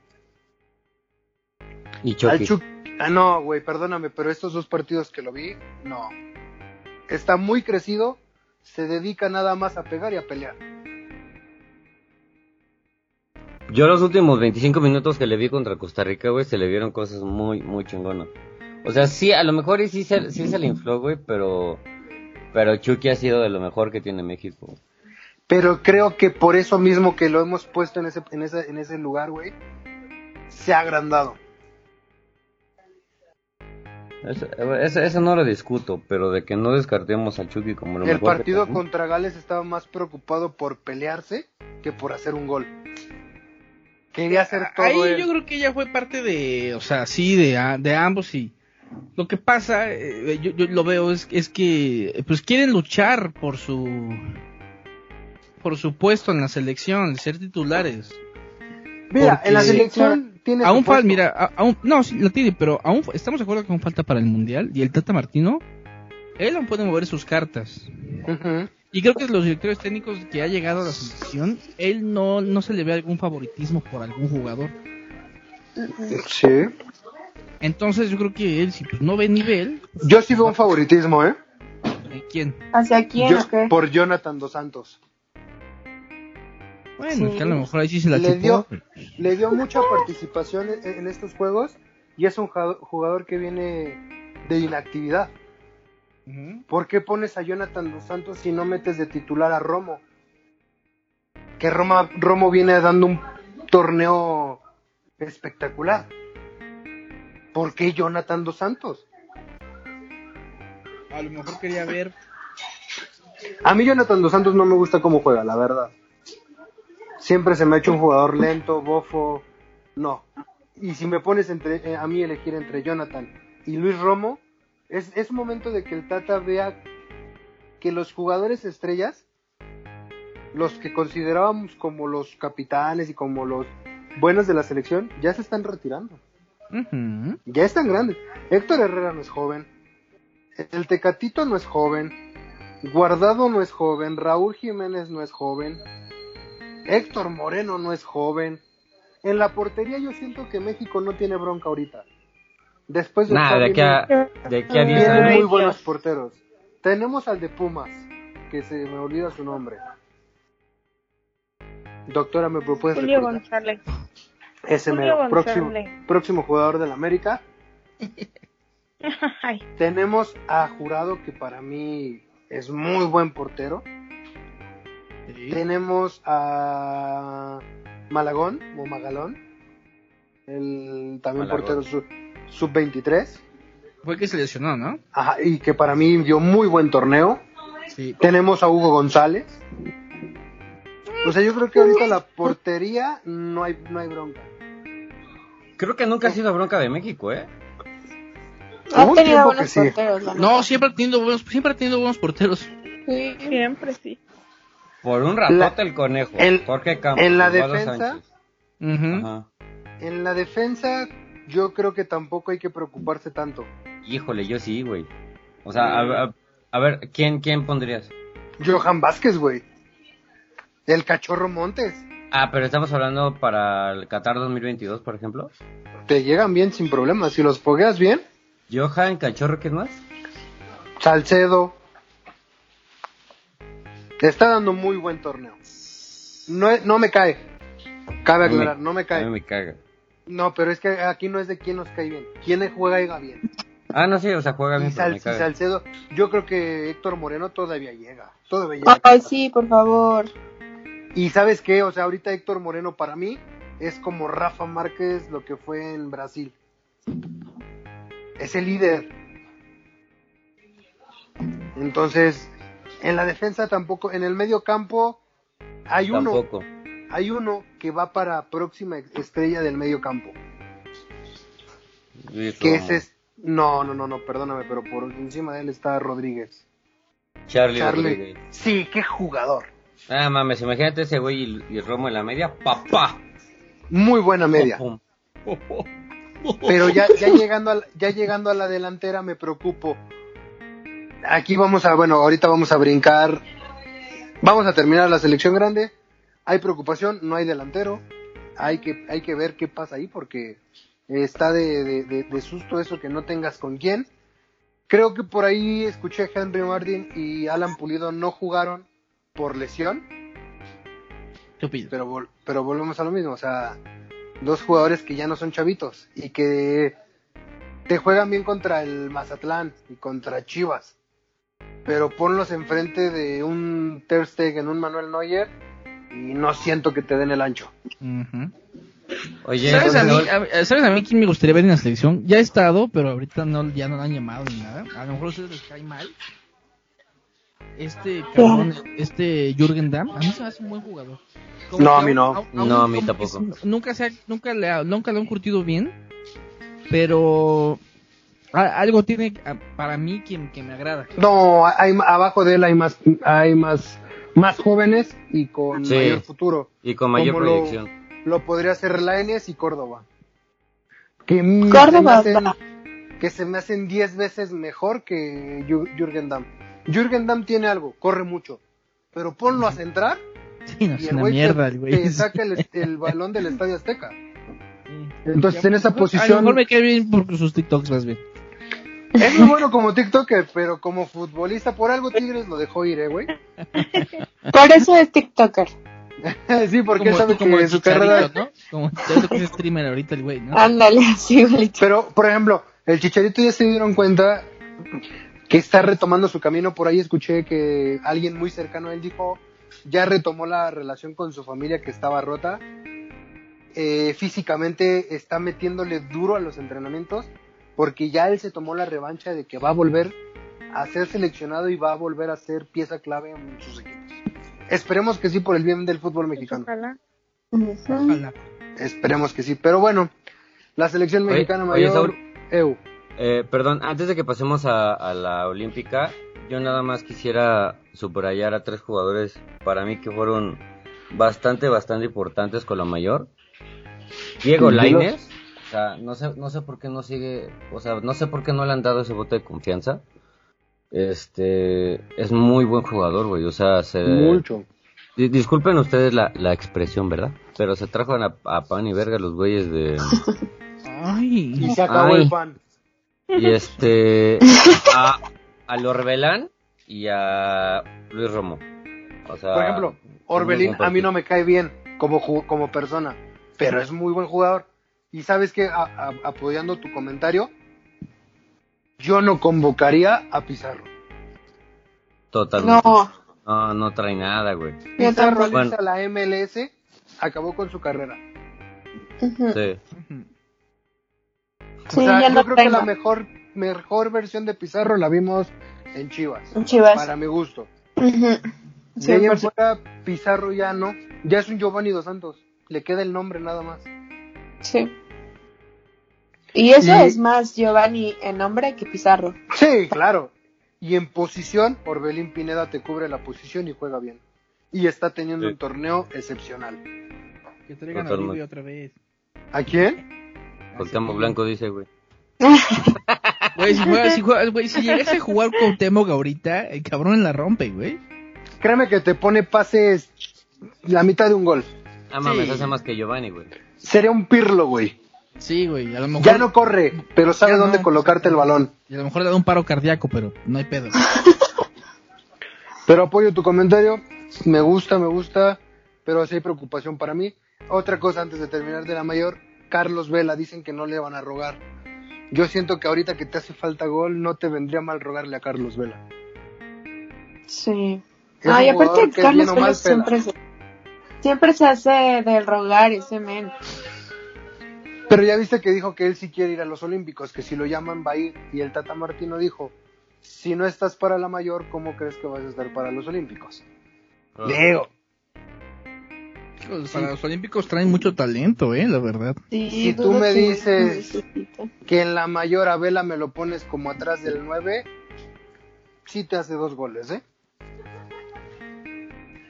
Y Chucky. Chuck- ah, no, güey, perdóname, pero estos dos partidos que lo vi, no. Está muy crecido, se dedica nada más a pegar y a pelear. Yo los últimos 25 minutos que le vi contra Costa Rica, güey, se le vieron cosas muy, muy chingonas. O sea, sí, a lo mejor sí se, sí se le infló, güey, pero... Pero Chucky ha sido de lo mejor que tiene México. Pero creo que por eso mismo que lo hemos puesto en ese, en ese, en ese lugar, güey, se ha agrandado. Eso, eso, eso no lo discuto, pero de que no descartemos a Chucky como lo El mejor partido contra Gales estaba más preocupado por pelearse que por hacer un gol. Quería hacer todo Ahí yo creo que ya fue parte de, o sea, sí, de, a- de ambos y lo que pasa, eh, yo, yo lo veo es, es que pues quieren luchar por su por su puesto en la selección, ser titulares. Mira, en la selección tiene Aún falta, mira, a- aún, no, sí, lo tiene, pero aún estamos de acuerdo que aún falta para el mundial y el Tata Martino, él aún puede mover sus cartas. Y creo que los directores técnicos que ha llegado a la selección, él no, no se le ve algún favoritismo por algún jugador. Sí. Entonces yo creo que él, si pues, no ve nivel, Yo sí veo un favoritismo, ¿eh? ¿eh, ¿quién? ¿Hacia quién Yo- o qué? por Jonathan Dos Santos. Bueno, Sí. es que a lo mejor ahí sí se la Le chupó. dio, le dio mucha participación en, en estos juegos y es un jugador que viene de inactividad. ¿Por qué pones a Jonathan Dos Santos si no metes de titular a Romo? Que Roma, Romo viene dando un torneo espectacular. ¿Por qué Jonathan Dos Santos? A lo mejor quería ver. A mí Jonathan Dos Santos no me gusta cómo juega, la verdad. Siempre se me ha hecho un jugador lento, bofo. No. Y si me pones entre, eh, a mí elegir entre Jonathan y Luis Romo, es, es momento de que el Tata vea que los jugadores estrellas, los que considerábamos como los capitanes y como los buenos de la selección, ya se están retirando. Ya están grandes. Héctor Herrera no es joven. El Tecatito no es joven. Guardado no es joven. Raúl Jiménez no es joven. Héctor Moreno no es joven. En la portería yo siento que México no tiene bronca ahorita. Después de Nada, de aquí a, de aquí a 10 tienen años. muy buenos porteros. Tenemos al de Pumas, que se me olvida su nombre. Doctora, ¿me propuedes Julio recordar? González. Ese mero, próximo, próximo jugador del América. Tenemos a Jurado, que para mí es muy buen portero. Sí. Tenemos a Malagón, o Magalón, el también Malagón. portero sub- sub-23. Fue que se lesionó, ¿no? Ajá, y que para mí dio muy buen torneo. Sí. Tenemos a Hugo González. O sea, yo creo que ahorita la portería no hay, no hay bronca. Creo que nunca ha sido bronca de México, ¿eh? Ha tenido buenos sí. porteros, la No, siempre ha tenido buenos, siempre ha tenido buenos porteros. Sí. Siempre sí. Por un ratote La- el conejo. en- Jorge Campos. en la defensa. Ajá. En la defensa, yo creo que tampoco hay que preocuparse tanto. Híjole, yo sí, güey. O sea, a, a- a ver, ¿quién, ¿quién pondrías? Johan Vázquez, güey. El cachorro Montes. Ah, pero estamos hablando para el Qatar 2022, por ejemplo. Te llegan bien sin problemas. Si los fogueas bien, Johan Cachorro, ¿qué más? Salcedo. Te está dando muy buen torneo. No, no me cae. Cabe me- aclarar, no me cae. mí me caga. No, pero es que aquí no es de quién nos cae bien. Quién juega y va bien. Ah, no, sí, o sea, juega Y, bien, pero Sal- me y caga. Salcedo, yo creo que Héctor Moreno todavía llega. Todavía llega. Ay, sí, por favor. Y sabes qué, o sea, ahorita Héctor Moreno para mí es como Rafa Márquez lo que fue en Brasil. Es el líder. Entonces, en la defensa tampoco, en el medio campo hay uno, hay uno que va para próxima estrella del medio campo. Luis Que ese es, no, no, no, no, perdóname, pero por encima de él está Rodríguez. Charlie, Charlie. Rodríguez. Sí, qué jugador. Ah, mames, imagínate ese güey y, y Romo en la media. ¡Papá! Muy buena media. Pero ya, ya llegando a, la- ya llegando a la delantera me preocupo. Aquí vamos a, bueno, ahorita vamos a brincar. Vamos a terminar la selección grande. Hay preocupación, no hay delantero. Hay que, hay que ver qué pasa ahí porque está de, de- de- de susto eso que no tengas con quién. Creo que por ahí escuché a Henry Martin y Alan Pulido no jugaron por lesión. Pero, vol- pero volvemos a lo mismo, o sea, dos jugadores que ya no son chavitos y que te juegan bien contra el Mazatlán y contra Chivas. Pero ponlos enfrente de un Ter Stegen, un Manuel Neuer y no siento que te den el ancho. Oye, ¿Sabes a, mí, a- ¿Sabes a mí quién me gustaría ver en la selección? Ya he estado, pero ahorita no, ya no lo han llamado ni nada. A lo mejor a ustedes les cae mal. Este cabrón, este Jürgen Damm, a mí se me hace un buen jugador. Como No, a mí no. aún- No, aún a mí tampoco. nunca, se ha- nunca, le ha- nunca lo han curtido bien, pero a- algo tiene a- para mí que, que me agrada. No, hay, abajo de él hay más, hay más, más jóvenes y con Sí. mayor futuro. y con mayor como proyección. Lo podría hacer Lainez y Córdoba. Que mm, se me Córdoba, hacen- que se me hacen 10 veces mejor que Jürgen Damm. Jürgen Damm tiene algo, corre mucho, pero ponlo a centrar Sí, no, y es el una güey mierda, te, güey. saca el, el balón del Estadio Azteca. Entonces en esa A lo posición mejor me cae bien por sus TikToks más bien. es muy bueno como TikToker, pero como futbolista por algo Tigres lo dejó ir, eh, güey. Por eso es TikToker. sí, porque él Como- sabe como que su carrera ¿no? Como es streamer ahorita el güey, ¿no? Ándale, así igualito. Pero, por ejemplo, el Chicharito ya se dieron cuenta que está retomando su camino. Por ahí escuché que alguien muy cercano a él dijo, ya retomó la relación con su familia que estaba rota. Eh, físicamente está metiéndole duro a los entrenamientos porque ya él se tomó la revancha de que va a volver a ser seleccionado y va a volver a ser pieza clave en sus equipos. Esperemos que sí por el bien del fútbol mexicano. Ojalá. Ojalá. Esperemos que sí. Pero bueno, la selección mexicana oye, mayor... Saúl. Eh, perdón, antes de que pasemos a, a la olímpica, yo nada más quisiera subrayar a tres jugadores para mí que fueron bastante, bastante importantes con la mayor. Diego. Lainez, o sea, no sé, no sé por qué no sigue, o sea, no sé por qué no le han dado ese voto de confianza. Este, es muy buen jugador, güey, o sea, se... Mucho. Di- Disculpen ustedes la, la expresión, ¿verdad? Pero se trajo a, a pan y verga los güeyes de... Ay, Y se acabó Ay. el pan. Y este. A, a Lorbelán y a Luis Romo. O sea. Por ejemplo, Orbelín a mí no me cae bien como, como persona, pero es muy buen jugador. Y sabes que, apoyando tu comentario, yo no convocaría a Pizarro. Totalmente. No, No, no trae nada, güey. Pizarro irse a la MLS acabó con su carrera. Ujú. Sí. Sí, o sea, ya yo no creo que la mejor, mejor versión de Pizarro la vimos en Chivas, Chivas. para mi gusto. Ujú. De ahí en 100%. fuera, Pizarro ya no. Ya es un Giovanni Dos Santos. Le queda el nombre nada más. Sí. Y eso Y- es más Giovanni en nombre que Pizarro. Sí, claro. Y en posición, Orbelín Pineda te cubre la posición y juega bien. Y está teniendo Sí. un torneo excepcional. Que traigan a otra vez. ¿A quién? Cuauhtémoc Blanco dice, güey. Güey, si, juega, si, juega- güey, si llegase a jugar con Temoc ahorita, el cabrón la rompe, güey. Créeme que te pone pases la mitad de un gol. Ah, mames, Sí. hace más que Giovanni, güey. Sería un pirlo, güey. Sí, güey, a lo mejor... Ya no corre, pero sabe Ya no. dónde colocarte el balón. Y a lo mejor le da un paro cardíaco, pero no hay pedo. Pero apoyo tu comentario. Me gusta, me gusta. Pero sí hay preocupación para mí. Otra cosa antes de terminar de la mayor. Carlos Vela, dicen que no le van a rogar. Yo siento que ahorita que te hace falta gol, no te vendría mal rogarle a Carlos Vela. Sí. Es Ay, aparte que Carlos pela. siempre se, siempre se hace del rogar ese men. Pero ya viste que dijo que él sí quiere ir a los Olímpicos, que si lo llaman va a ir. Y el Tata Martino dijo, si no estás para la mayor, ¿cómo crees que vas a estar para los Olímpicos? Digo, Hijos, Para los Olímpicos traen mucho talento, eh, la verdad. Sí, Si tú me dices- que en la mayor a Vela me lo pones como atrás del 9, sí te hace dos goles, ¿eh?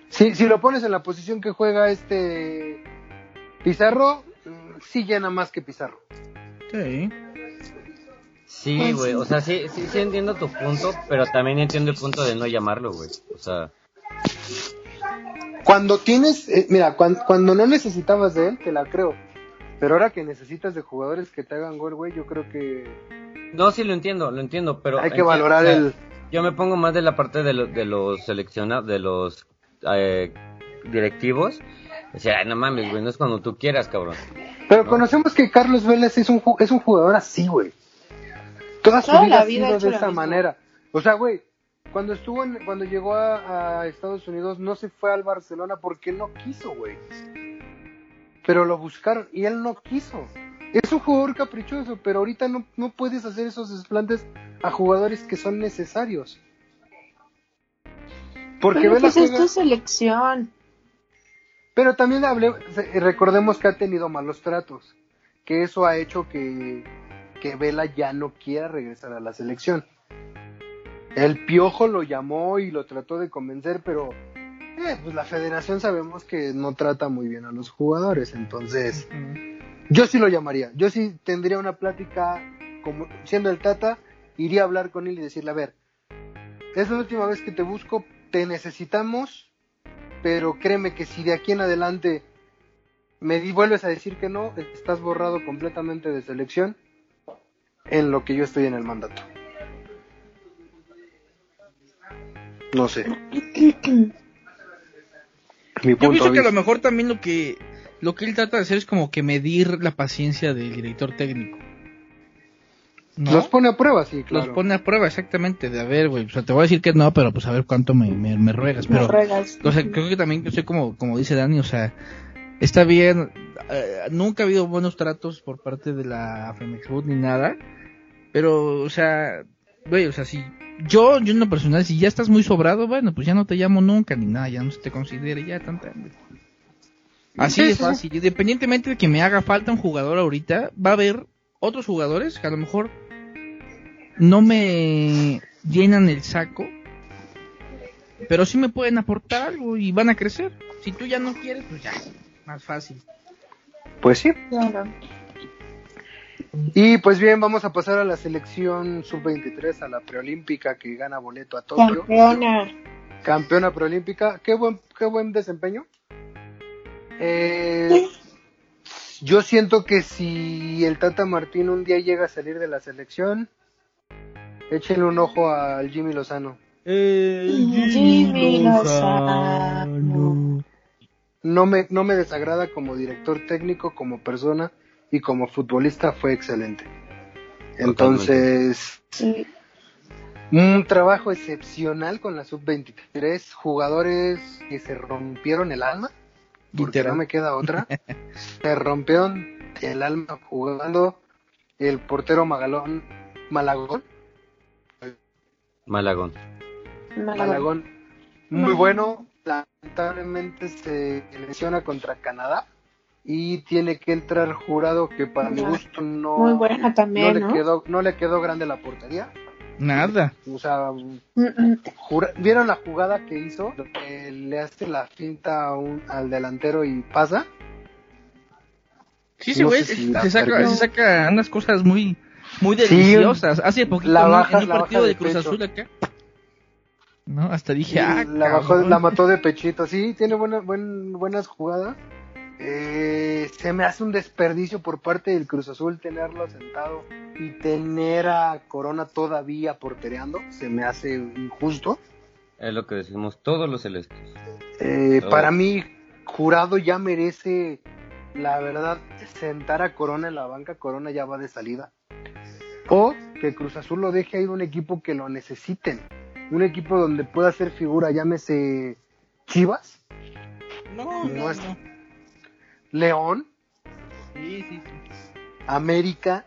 Si, si lo pones en la posición que juega este Pizarro, mm, sí llena más que Pizarro. Sí. Sí, güey, o sea, sí, sí, sí entiendo tu punto, pero también entiendo el punto de no llamarlo, güey. O sea, Cuando tienes, eh, mira, cuan- cuando, no necesitabas de él, te la creo. Pero ahora que necesitas de jugadores que te hagan gol, güey, yo creo que no, sí lo entiendo, lo entiendo, pero... hay que entiendo, valorar o sea, el... Yo me pongo más de la parte de, lo- de los seleccionados, de los eh, directivos. O sea, no mames, güey, no es cuando tú quieras, cabrón. Pero conocemos que Carlos Vélez es un, ju- es un jugador así, güey. Toda su Toda vida la ha vida ha sido de esa manera. O sea, güey, cuando estuvo en- cuando llegó a, a Estados Unidos no se fue al Barcelona porque no quiso, güey. Pero lo buscaron y él no quiso. Es un jugador caprichoso, pero ahorita no, no puedes hacer esos desplantes a jugadores que son necesarios. Porque Pero Vela pues es juega- tu selección. pero también hable- recordemos que ha tenido malos tratos, que eso ha hecho que, que Vela ya no quiera regresar a la selección. El Piojo lo llamó y lo trató de convencer, pero eh, pues la federación sabemos que no trata muy bien a los jugadores, entonces yo sí lo llamaría, yo sí tendría una plática, como siendo el Tata, iría a hablar con él y decirle, a ver, es la última vez que te busco, te necesitamos, pero créeme que si de aquí en adelante me di- vuelves a decir que no, estás borrado completamente de selección en lo que yo estoy en el mandato. No sé. Mi Yo pienso que a lo mejor también lo que lo que él trata de hacer es como que medir la paciencia del director técnico. ¿No? Los pone a prueba, sí, claro. Los pone a prueba, exactamente, de a ver, güey, o sea, te voy a decir que no, pero pues a ver cuánto me, me, me ruegas, Me pero, ruegas. o sea, creo que también, yo sé como, como dice Dani, o sea, está bien, eh, nunca ha habido buenos tratos por parte de la Femexfood ni nada, pero, o sea, güey, o sea, si yo, yo en lo personal, si ya estás muy sobrado, bueno, pues ya no te llamo nunca ni nada, ya no se te considere, ya tanta... Así Sí, de sí. fácil, independientemente de que me haga falta un jugador ahorita, va a haber otros jugadores que a lo mejor no me llenan el saco, pero sí me pueden aportar algo y van a crecer. Si tú ya no quieres, pues ya, más fácil. Pues sí. Claro. Y pues bien, vamos a pasar a la selección sub-23, a la preolímpica que gana boleto a Tokio. Campeona. Campeona preolímpica. Qué buen, qué buen desempeño. Eh, yo siento que si el Tata Martín un día llega a salir de la selección, échenle un ojo al Jimmy Lozano. Jimmy Lozano. No me, no me desagrada como director técnico, como persona y como futbolista fue excelente. Entonces, Sí. un trabajo excepcional con la sub-23, jugadores que se rompieron el alma, porque Literal. no me queda otra. se rompieron el alma jugando el portero Magalón, Malagón, Malagón. Malagón. Malagón, muy bueno, lamentablemente se lesiona contra Canadá y tiene que entrar jurado que para mi gusto no, Muy buena no le quedó no le quedó grande la portería. Nada. O sea, jura- ¿vieron la jugada que hizo? Le hace la finta a un- al delantero y pasa. Sí, sí, No güey. si se, saca, se saca unas cosas muy, muy Sí, deliciosas. Hace poquito la baja- en un la partido baja de de Cruz. Azul acá. No, hasta dije, ah, la, bajó, la mató de pechito. Sí, tiene buena, buen- buenas jugadas. Eh, se me hace un desperdicio por parte del Cruz Azul tenerlo sentado y tener a Corona todavía portereando. Se me hace injusto. Es lo que decimos todos los celestes. Eh. Para mí, Jurado ya merece, la verdad, sentar a Corona en la banca. Corona ya va de salida. O que Cruz Azul lo deje ir a un equipo que lo necesiten. Un equipo donde pueda ser figura, llámese Chivas, No, No no, es- no. León, Sí, sí, sí. América,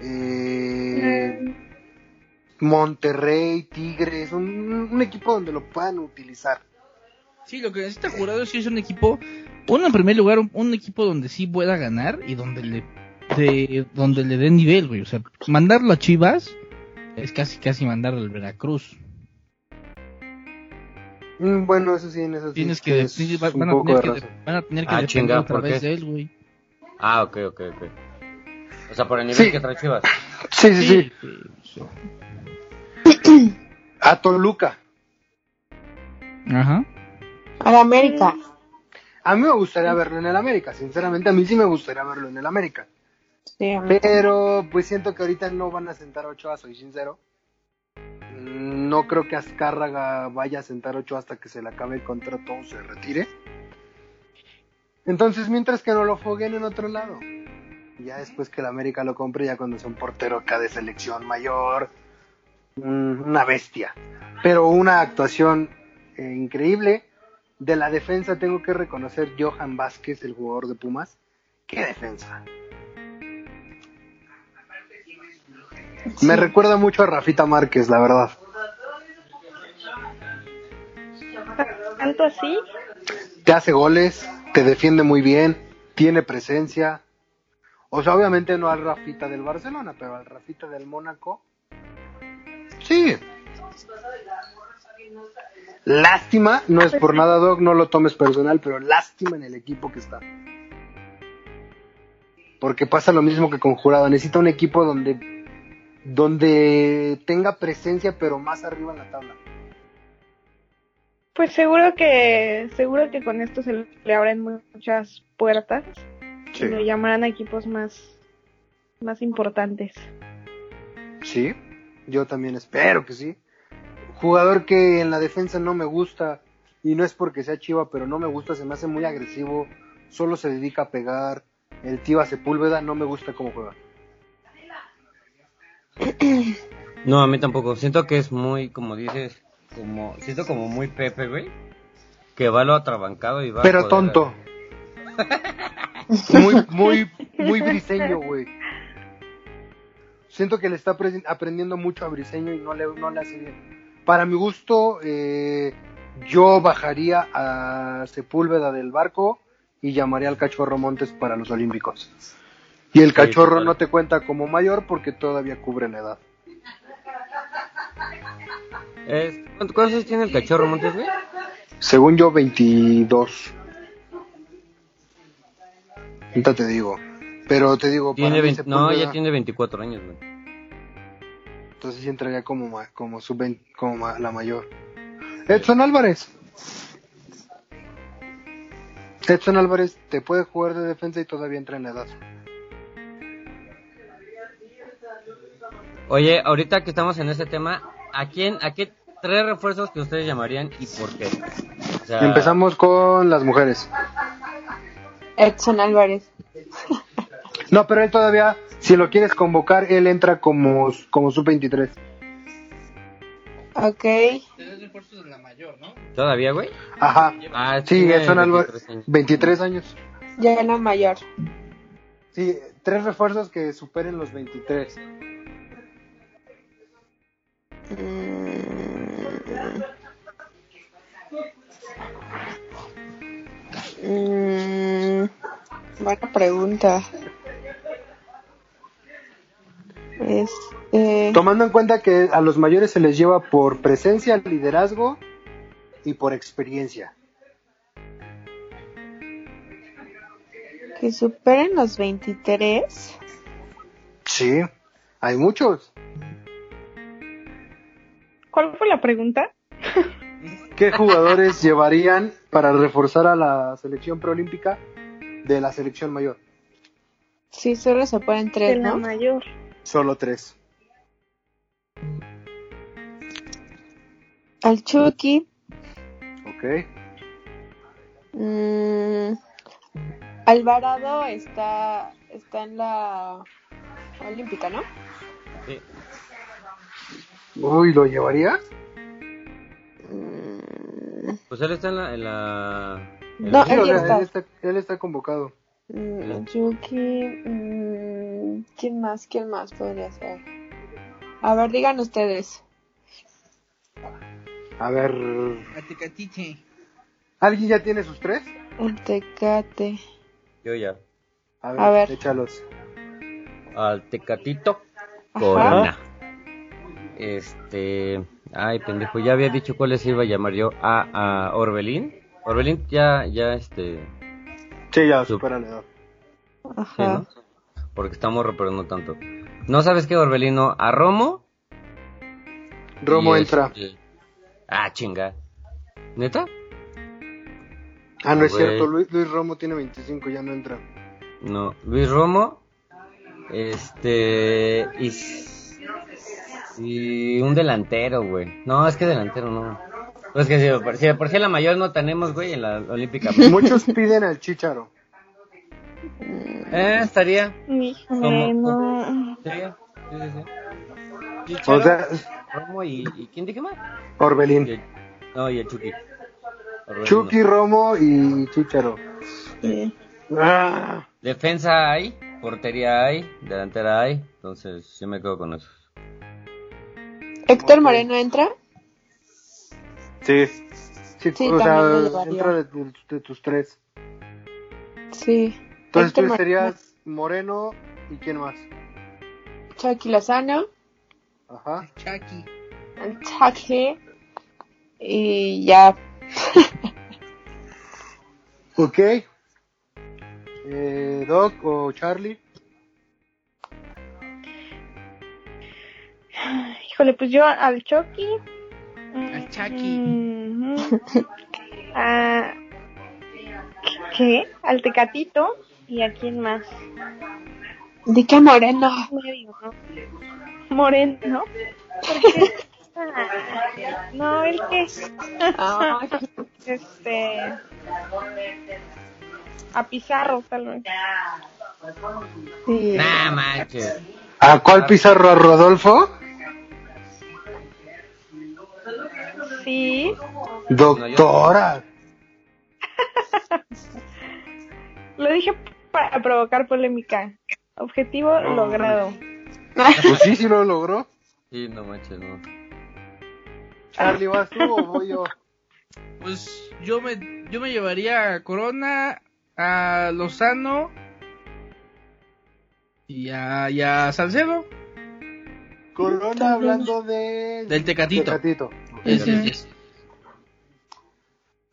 eh, Monterrey, Tigres, un, un equipo donde lo puedan utilizar. Sí, lo que necesita Jurado sí es un equipo, uno en primer lugar, un, un equipo donde sí pueda ganar y donde le de, donde le dé nivel, güey. O sea, mandarlo a Chivas es casi casi mandarlo al Veracruz. Mm, Bueno, eso sí, en eso sí. Tienes que, es sí, va- van, a tener de que razón. van a tener que Ah, chinga, otra ¿por vez de él, güey. Ah, ok, ok, ok. O sea, por el nivel Sí. que trae Chivas. Sí, sí, sí. sí. A Toluca. Ajá. A la América. A mí me gustaría verlo en el América, sinceramente a mí sí me gustaría verlo en el América. Sí, a mí. Pero pues siento que ahorita no van a sentar a Ochoa, soy sincero. No creo que Azcárraga vaya a sentar a Ochoa hasta que se le acabe el contrato o se retire. Entonces, mientras que no lo foguen en otro lado. Ya después que el América lo compre, ya cuando sea un portero acá de selección mayor, una bestia. Pero una actuación eh, increíble. De la defensa tengo que reconocer Johan Vázquez, el jugador de Pumas. ¡Qué defensa! Me recuerda mucho a Rafita Márquez, la verdad. Tanto así, Te hace goles, te defiende muy bien, tiene presencia. O sea, obviamente no al Rafita del Barcelona, pero al Rafita del Mónaco. Sí. Lástima, no es por nada, Doc, no lo tomes personal, pero lástima en el equipo que está. Porque pasa lo mismo que con Jurado, necesita un equipo donde, donde tenga presencia, pero más arriba en la tabla. pues seguro que seguro que con esto se le abren muchas puertas y lo llamarán a equipos más más importantes. Sí, yo también espero que sí. Jugador que en la defensa no me gusta, y no es porque sea chiva, pero no me gusta, se me hace muy agresivo, solo se dedica a pegar. El Tiva Sepúlveda no me gusta cómo juega. No, a mí tampoco. Siento que es muy, como dices, como siento como muy Pepe, güey. Que va lo atrabancado y va. Pero tonto. Muy, muy, muy briseño, güey. Siento que le está apre- aprendiendo mucho a Briseño y no le, no le hace bien. Para mi gusto, eh, yo bajaría a Sepúlveda del barco y llamaría al Cachorro Montes para los Olímpicos. Y el Cachorro no te cuenta como mayor porque todavía cubre la edad. Es- ¿cuántos- ¿Cuántos años tiene el cachorro Montes, güey? Según yo, 22. Ahorita te digo. Pero te digo, para Tiene mí 20 no, ya tiene 24 años, güey. Entonces sí entraría como, como, sub 20 como ma- la mayor. Edson Álvarez. Edson Álvarez te puede jugar de defensa y todavía entra en la edad. Oye, ahorita que estamos en este tema, ¿a quién, a qué tres refuerzos que ustedes llamarían y por qué? O sea, Empezamos con las mujeres. Edson Álvarez. No, pero él todavía, si lo quieres convocar, él entra como, como sub-23. Ok. Tres refuerzos de la mayor, ¿no? ¿Todavía, güey? Ajá. Ah, Sí, Edson Álvarez, 23 años. 23 años. Ya en la mayor. Sí, tres refuerzos que superen los 23. Mm, Buena pregunta. Este, Tomando en cuenta que a los mayores se les lleva por presencia, liderazgo y por experiencia. que superen los 23. Sí, hay muchos. ¿Cuál fue la pregunta? ¿Qué jugadores llevarían para reforzar a la selección preolímpica de la selección mayor? Sí, solo se ponen De tres, la ¿no? mayor. Solo tres. Al Chucky, Ok. mm, Alvarado está, está en la olímpica, ¿no? Sí. Uy, ¿lo llevaría? Mm, Pues él está en la... En la... en No, la- Sí, él está. él está. Él está convocado. mm, Chucky, mm, ¿quién más? ¿Quién más podría ser? A ver, digan ustedes. A ver. Atecatite. ¿Alguien ya tiene sus tres? El Tecate. Yo ya. A ver, A ver. échalos. Al Tecatito Ajá. Este... Ay, pendejo, ya había dicho cuáles iba a llamar yo. A, a Orbelín. Orbelín ya, ya, este... Sí, ya, Su- supera la edad. Sí, Ajá. ¿no? Porque está morro, pero no tanto. ¿No sabes qué, Orbelino? A Romo. Romo y entra. este- Ah, chinga. ¿Neta? Ah, no es cierto. Luis, Luis Romo tiene 25, ya no entra. No. Luis Romo. Este. Y. Y un delantero, güey. No, es que delantero no. Pues que si por si, de por sí la mayor no tenemos, güey, en la Olímpica. Muchos piden al Chicharo. eh, estaría. Híjole, no. Estaría. Sí, sí, sí. O Chicharo, sea, Romo y, y. ¿Quién dije más? Y Orbelín. el- no, y el Chucky. Chucky, Romo y Chicharo. Sí. Ah, Defensa hay, portería hay, delantera hay, entonces yo me quedo con eso. ¿Héctor Moreno entra? sí. Sí, Sí, o sea, entra de, tu- de tus tres. Sí. Entonces Héctor tú Moreno, serías Moreno y quién más. Chucky Lozano, Ajá. Chucky. Chucky. Y ya. Ok. Eh, Doc o Charlie. Híjole, pues yo al Chucky. Al Chucky. Mm, a- ¿Qué? Al Tecatito. ¿Y a quién más? Di que Moreno. Medio, ¿no? Moreno. ¿Por qué? Ah, No, el que. Este. A Pizarro, tal vez. sí. Nah. ¿A cuál Pizarro? ¿A Rodolfo? Sí. Doctora. Lo dije para provocar polémica. Objetivo logrado. Pues sí, sí lo logró. Sí, no manches, no. Charlie, ¿vas tú o voy yo? Pues yo me, yo me llevaría a Corona, a Lozano y a, y a Salcedo. Corona hablando de... Del Tecatito. Tecatito. Sí, sí, sí.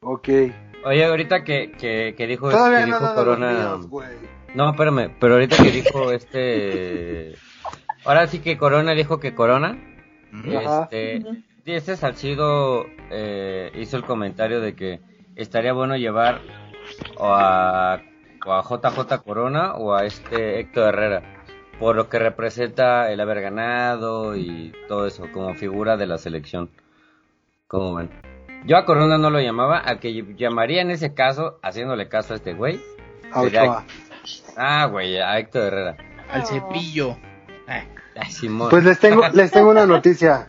Ok. Oye, ahorita que, que, que dijo, Todavía que no dijo Corona... míos. No, espérame, pero ahorita que dijo este... Ahora sí que Corona dijo que Corona. Ajá. Este, este Salcido eh, hizo el comentario de que estaría bueno llevar o a, o a JJ Corona o a este Héctor Herrera, por lo que representa el haber ganado y todo eso, como figura de la selección. ¿Cómo ven? Yo a Corona no lo llamaba, al que llamaría en ese caso, haciéndole caso a este güey, A Sería- Ochoa. ah, güey, a Héctor Herrera. Al cepillo. Ay, Simón. Pues les tengo, les tengo una noticia.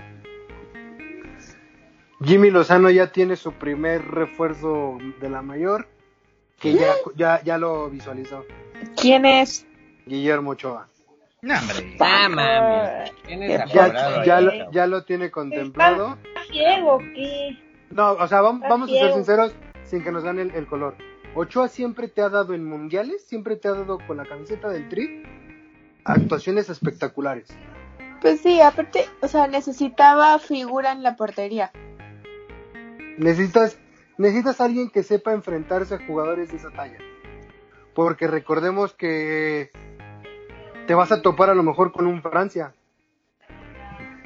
Jimmy Lozano ya tiene su primer refuerzo de la mayor, que ya, ya, ya lo visualizó. ¿Quién es? Guillermo Ochoa. no, hombre. Ah, mami. ¿Quién es Ya- lo, ya lo tiene contemplado. ¿Ciego qué? No, o sea, vamos, a ser sinceros sin que nos gane el, el color. Ochoa siempre te ha dado en mundiales, siempre te ha dado con la camiseta del Tri actuaciones espectaculares. Pues sí, aparte, o sea, necesitaba figura en la portería. Necesitas, necesitas alguien que sepa enfrentarse a jugadores de esa talla. Porque recordemos que te vas a topar a lo mejor con un Francia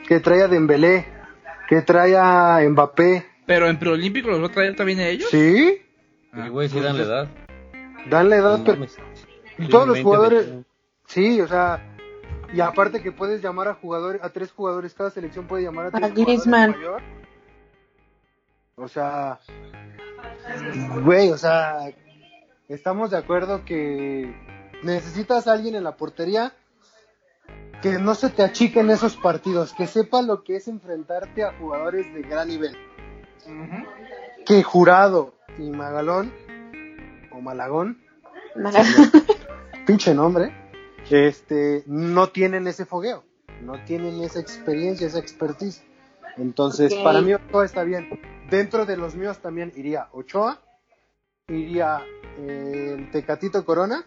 que trae a Dembélé, que trae a Mbappé. Pero en preolímpico los va a traer también a ellos. Sí, Y güey, sí dan la edad. dan la edad, No pero todos los 20, jugadores, 21. sí, o sea, y aparte que puedes llamar a jugadores, a tres jugadores, cada selección puede llamar a tres A jugadores Griezmann. mayor. O sea, güey, o sea, estamos de acuerdo que necesitas a alguien en la portería que no se te achique en esos partidos, que sepa lo que es enfrentarte a jugadores de gran nivel. Que Jurado y Magalón, o Malagón, pinche nombre, este, no tienen ese fogueo, no tienen esa experiencia, esa expertise. Entonces, para mí Ochoa está bien. Dentro de los míos también iría Ochoa, iría eh, el Tecatito Corona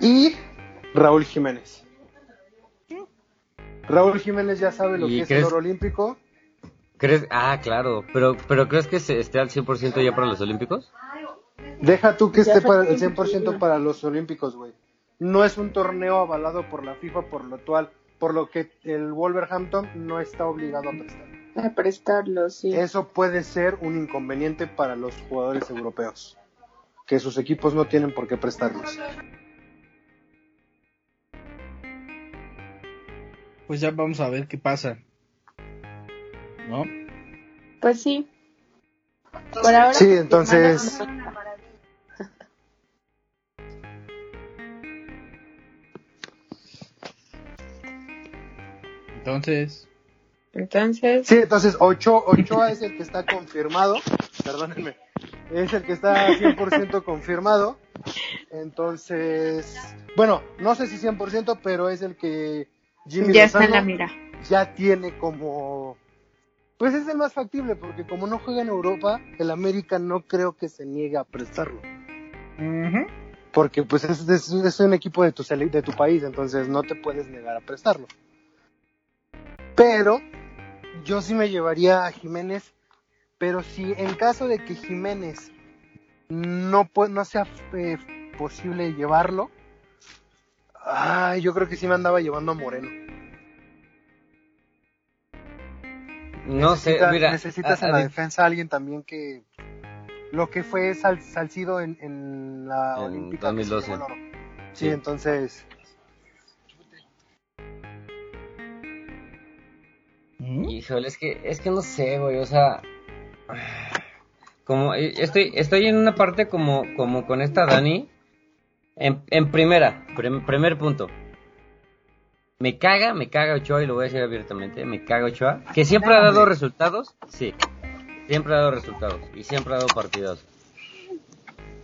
y Raúl Jiménez. Raúl Jiménez ya sabe lo ¿Y que es crees- el oro olímpico. ¿Crees? Ah, claro. Pero, pero ¿crees que se esté al 100% ya para los Olímpicos? Deja tú que Ya esté para el tiempo, 100% sí. para los olímpicos, güey. No es un torneo avalado por la FIFA, por lo cual, por lo que el Wolverhampton no está obligado a prestar. A prestarlo, sí. Eso puede ser un inconveniente para los jugadores europeos, que sus equipos no tienen por qué prestarlos. Pues ya vamos a ver qué pasa. ¿No? Pues sí. Por ahora. Sí, entonces- Entonces, Entonces. Sí, entonces Ocho, Ochoa es el que está confirmado, perdónenme, es el que está 100% confirmado. Entonces, bueno, no sé si 100%, pero es el que Jimmy ya está en la mira. ya tiene como... Pues es el más factible, porque como no juega en Europa, el América no creo que se niegue a prestarlo. Porque pues es, es- es un equipo de tu, de tu país, entonces no te puedes negar a prestarlo. Pero yo sí me llevaría a Jiménez, pero si en caso de que Jiménez no, no sea eh, posible llevarlo, ay, yo creo que sí me andaba llevando a Moreno. No sé, mira. necesitas a- en la defensa a alguien también que lo que fue Sal- Salcido en, en la En Olímpica. que se 2012. llevó el oro. Sí, Sí. entonces ¿Mm? Híjole, es que, es que no sé, güey, o sea, como eh, estoy, estoy en una parte como, como con esta Dani, en, en primera, prim- primer punto. Me caga, me caga Ochoa y lo voy a decir abiertamente, me caga Ochoa, que siempre ha dado resultados, sí, siempre ha dado resultados y siempre ha dado partidos.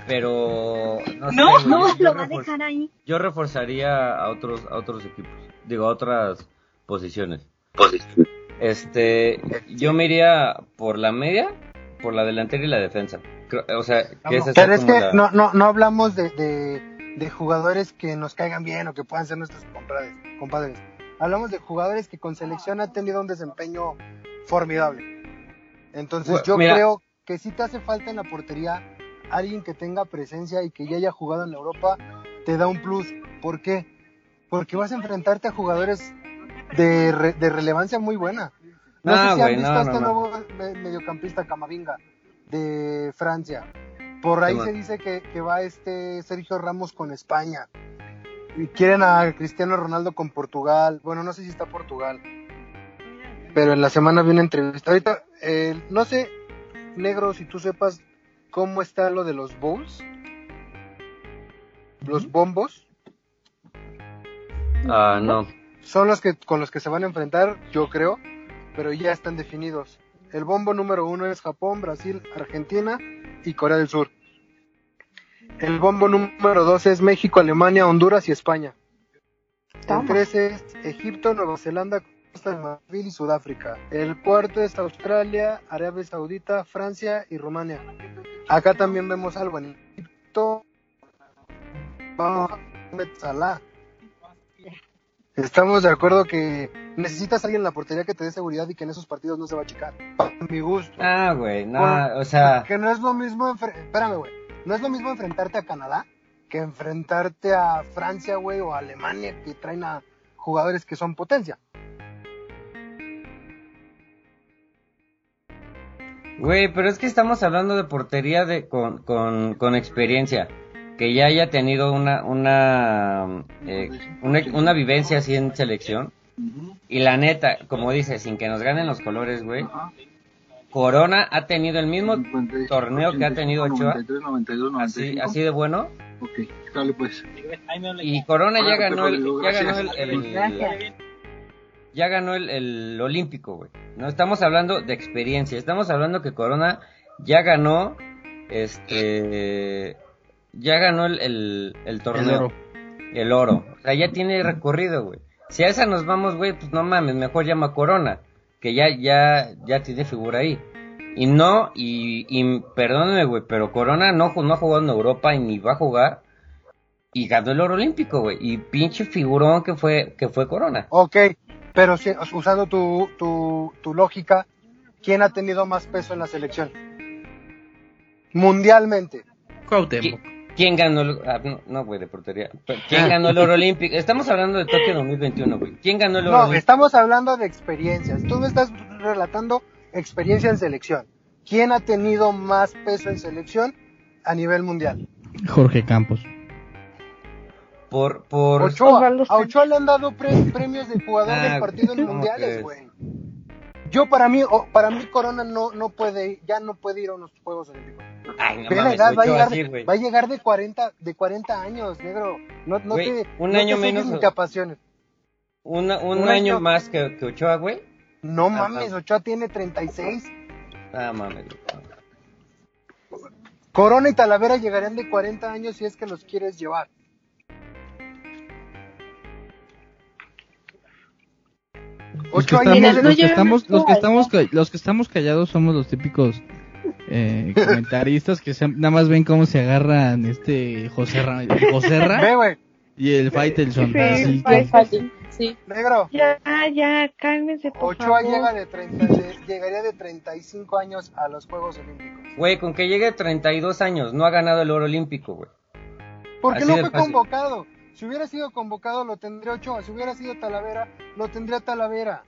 Pero no, sé, No, no, yo- lo va a dejar ahí. Yo reforzaría a otros, a otros equipos, digo, a otras posiciones. Este, yo me iría por la media, por la delantera y la defensa. O sea, que esa sea Pero es que la- no, no, no hablamos de, de, de jugadores que nos caigan bien o que puedan ser nuestros compadres, compadres. Hablamos de jugadores que con selección han tenido un desempeño formidable. Entonces Bueno, yo mira. creo que si te hace falta en la portería alguien que tenga presencia y que ya haya jugado en Europa, te da un plus. ¿Por qué? Porque vas a enfrentarte a jugadores de, re- de relevancia muy buena. No No, sé si güey, han visto no, a este no, nuevo me- mediocampista Camavinga de Francia. Por ahí se dice que, que va este Sergio Ramos con España. Y quieren a Cristiano Ronaldo con Portugal. Bueno, no sé si está Portugal. Pero en la semana viene entrevista. Ahorita, eh, no sé, negro, si tú sepas cómo está lo de los bowls. Los bombos. Ah, no. Son los que con los que se van a enfrentar, yo creo, pero ya están definidos. El bombo número uno es Japón, Brasil, Argentina y Corea del Sur. El bombo número dos es México, Alemania, Honduras y España. El Toma. tres es Egipto, Nueva Zelanda, Costa de Marfil y Sudáfrica. El cuarto es Australia, Arabia Saudita, Francia y Rumania. Acá también vemos algo en Egipto. Vamos a Salah. Estamos de acuerdo que necesitas a alguien en la portería que te dé seguridad y que en esos partidos no se va a achicar. Para mi gusto. Ah, güey, no, o sea, Que no es lo mismo, enfre- espérame, güey. No es lo mismo enfrentarte a Canadá que enfrentarte a Francia, güey, o a Alemania, que traen a jugadores que son potencia. güey, pero es que estamos hablando de portería de con, con, con experiencia, que ya haya tenido una una, eh, una una vivencia así en selección. Y la neta, como dice, sin que nos ganen los colores, güey. Corona ha tenido el mismo torneo que ha tenido Ochoa, 93, 92, así, 95. así de bueno. Ok, dale pues. Y Corona ya ganó el, ya ganó el, ya ganó el, el olímpico, güey. No estamos hablando de experiencia, estamos hablando que Corona ya ganó, este, ya ganó el, el, el torneo, El oro. el oro. O sea, ya tiene recorrido, güey. Si a esa nos vamos, güey, pues no mames, mejor llama a Corona, que ya, ya, ya tiene figura ahí. Y no, y, y perdóname, güey, pero Corona no, no ha jugado en Europa y ni va a jugar. Y ganó el oro olímpico, güey. Y pinche figurón que fue, que fue Corona. Ok, pero si- usando tu, tu, tu lógica, ¿quién ha tenido más peso en la selección? Mundialmente. Cuauhtémoc. ¿Quién ganó el, ah, no, no, güey, de portería. ¿Quién Ah. ganó el oro olímpico? Estamos hablando de Tokio 2021, güey. ¿Quién ganó el oro No, olímpico? estamos hablando de experiencias. Tú me estás relatando experiencia en selección. ¿Quién ha tenido más peso en selección a nivel mundial? Jorge Campos. Por, por, Ochoa. A Ochoa le han dado pre- premios de jugador Ah, del partido en ¿cómo mundiales, güey. Yo para mí, o- para mí Corona no, no puede, ya no puede ir a unos Juegos Olímpicos. ay, no mames, edad, va a llegar, va a llegar de 40, de 40 años, negro. No, no Güey, te, un no año te menos- apasiones. Una- un, un año año. más que, que Ochoa, güey. No Ajá. mames, Ochoa tiene 36. Ah, mames. Corona y Talavera llegarían de 40 años si es que los quieres llevar. Los que Ochoa estamos, de- los que estamos, los que estamos, los que estamos callados somos los típicos eh, comentaristas que se- nada más ven cómo se agarran este José Ra, José Ra y el Faitelson. Sí, así sí. fácil, sí. negro. Ya, ya, cálmense, por Ochoa favor. llega de 30, de- llegaría de 35 años a los Juegos Olímpicos. Güey, con que llegue a 32 años, no ha ganado el oro olímpico, güey. Porque Así no de fue fácil. convocado. Si hubiera sido convocado, lo tendría Ochoa. Si hubiera sido Talavera, lo tendría Talavera.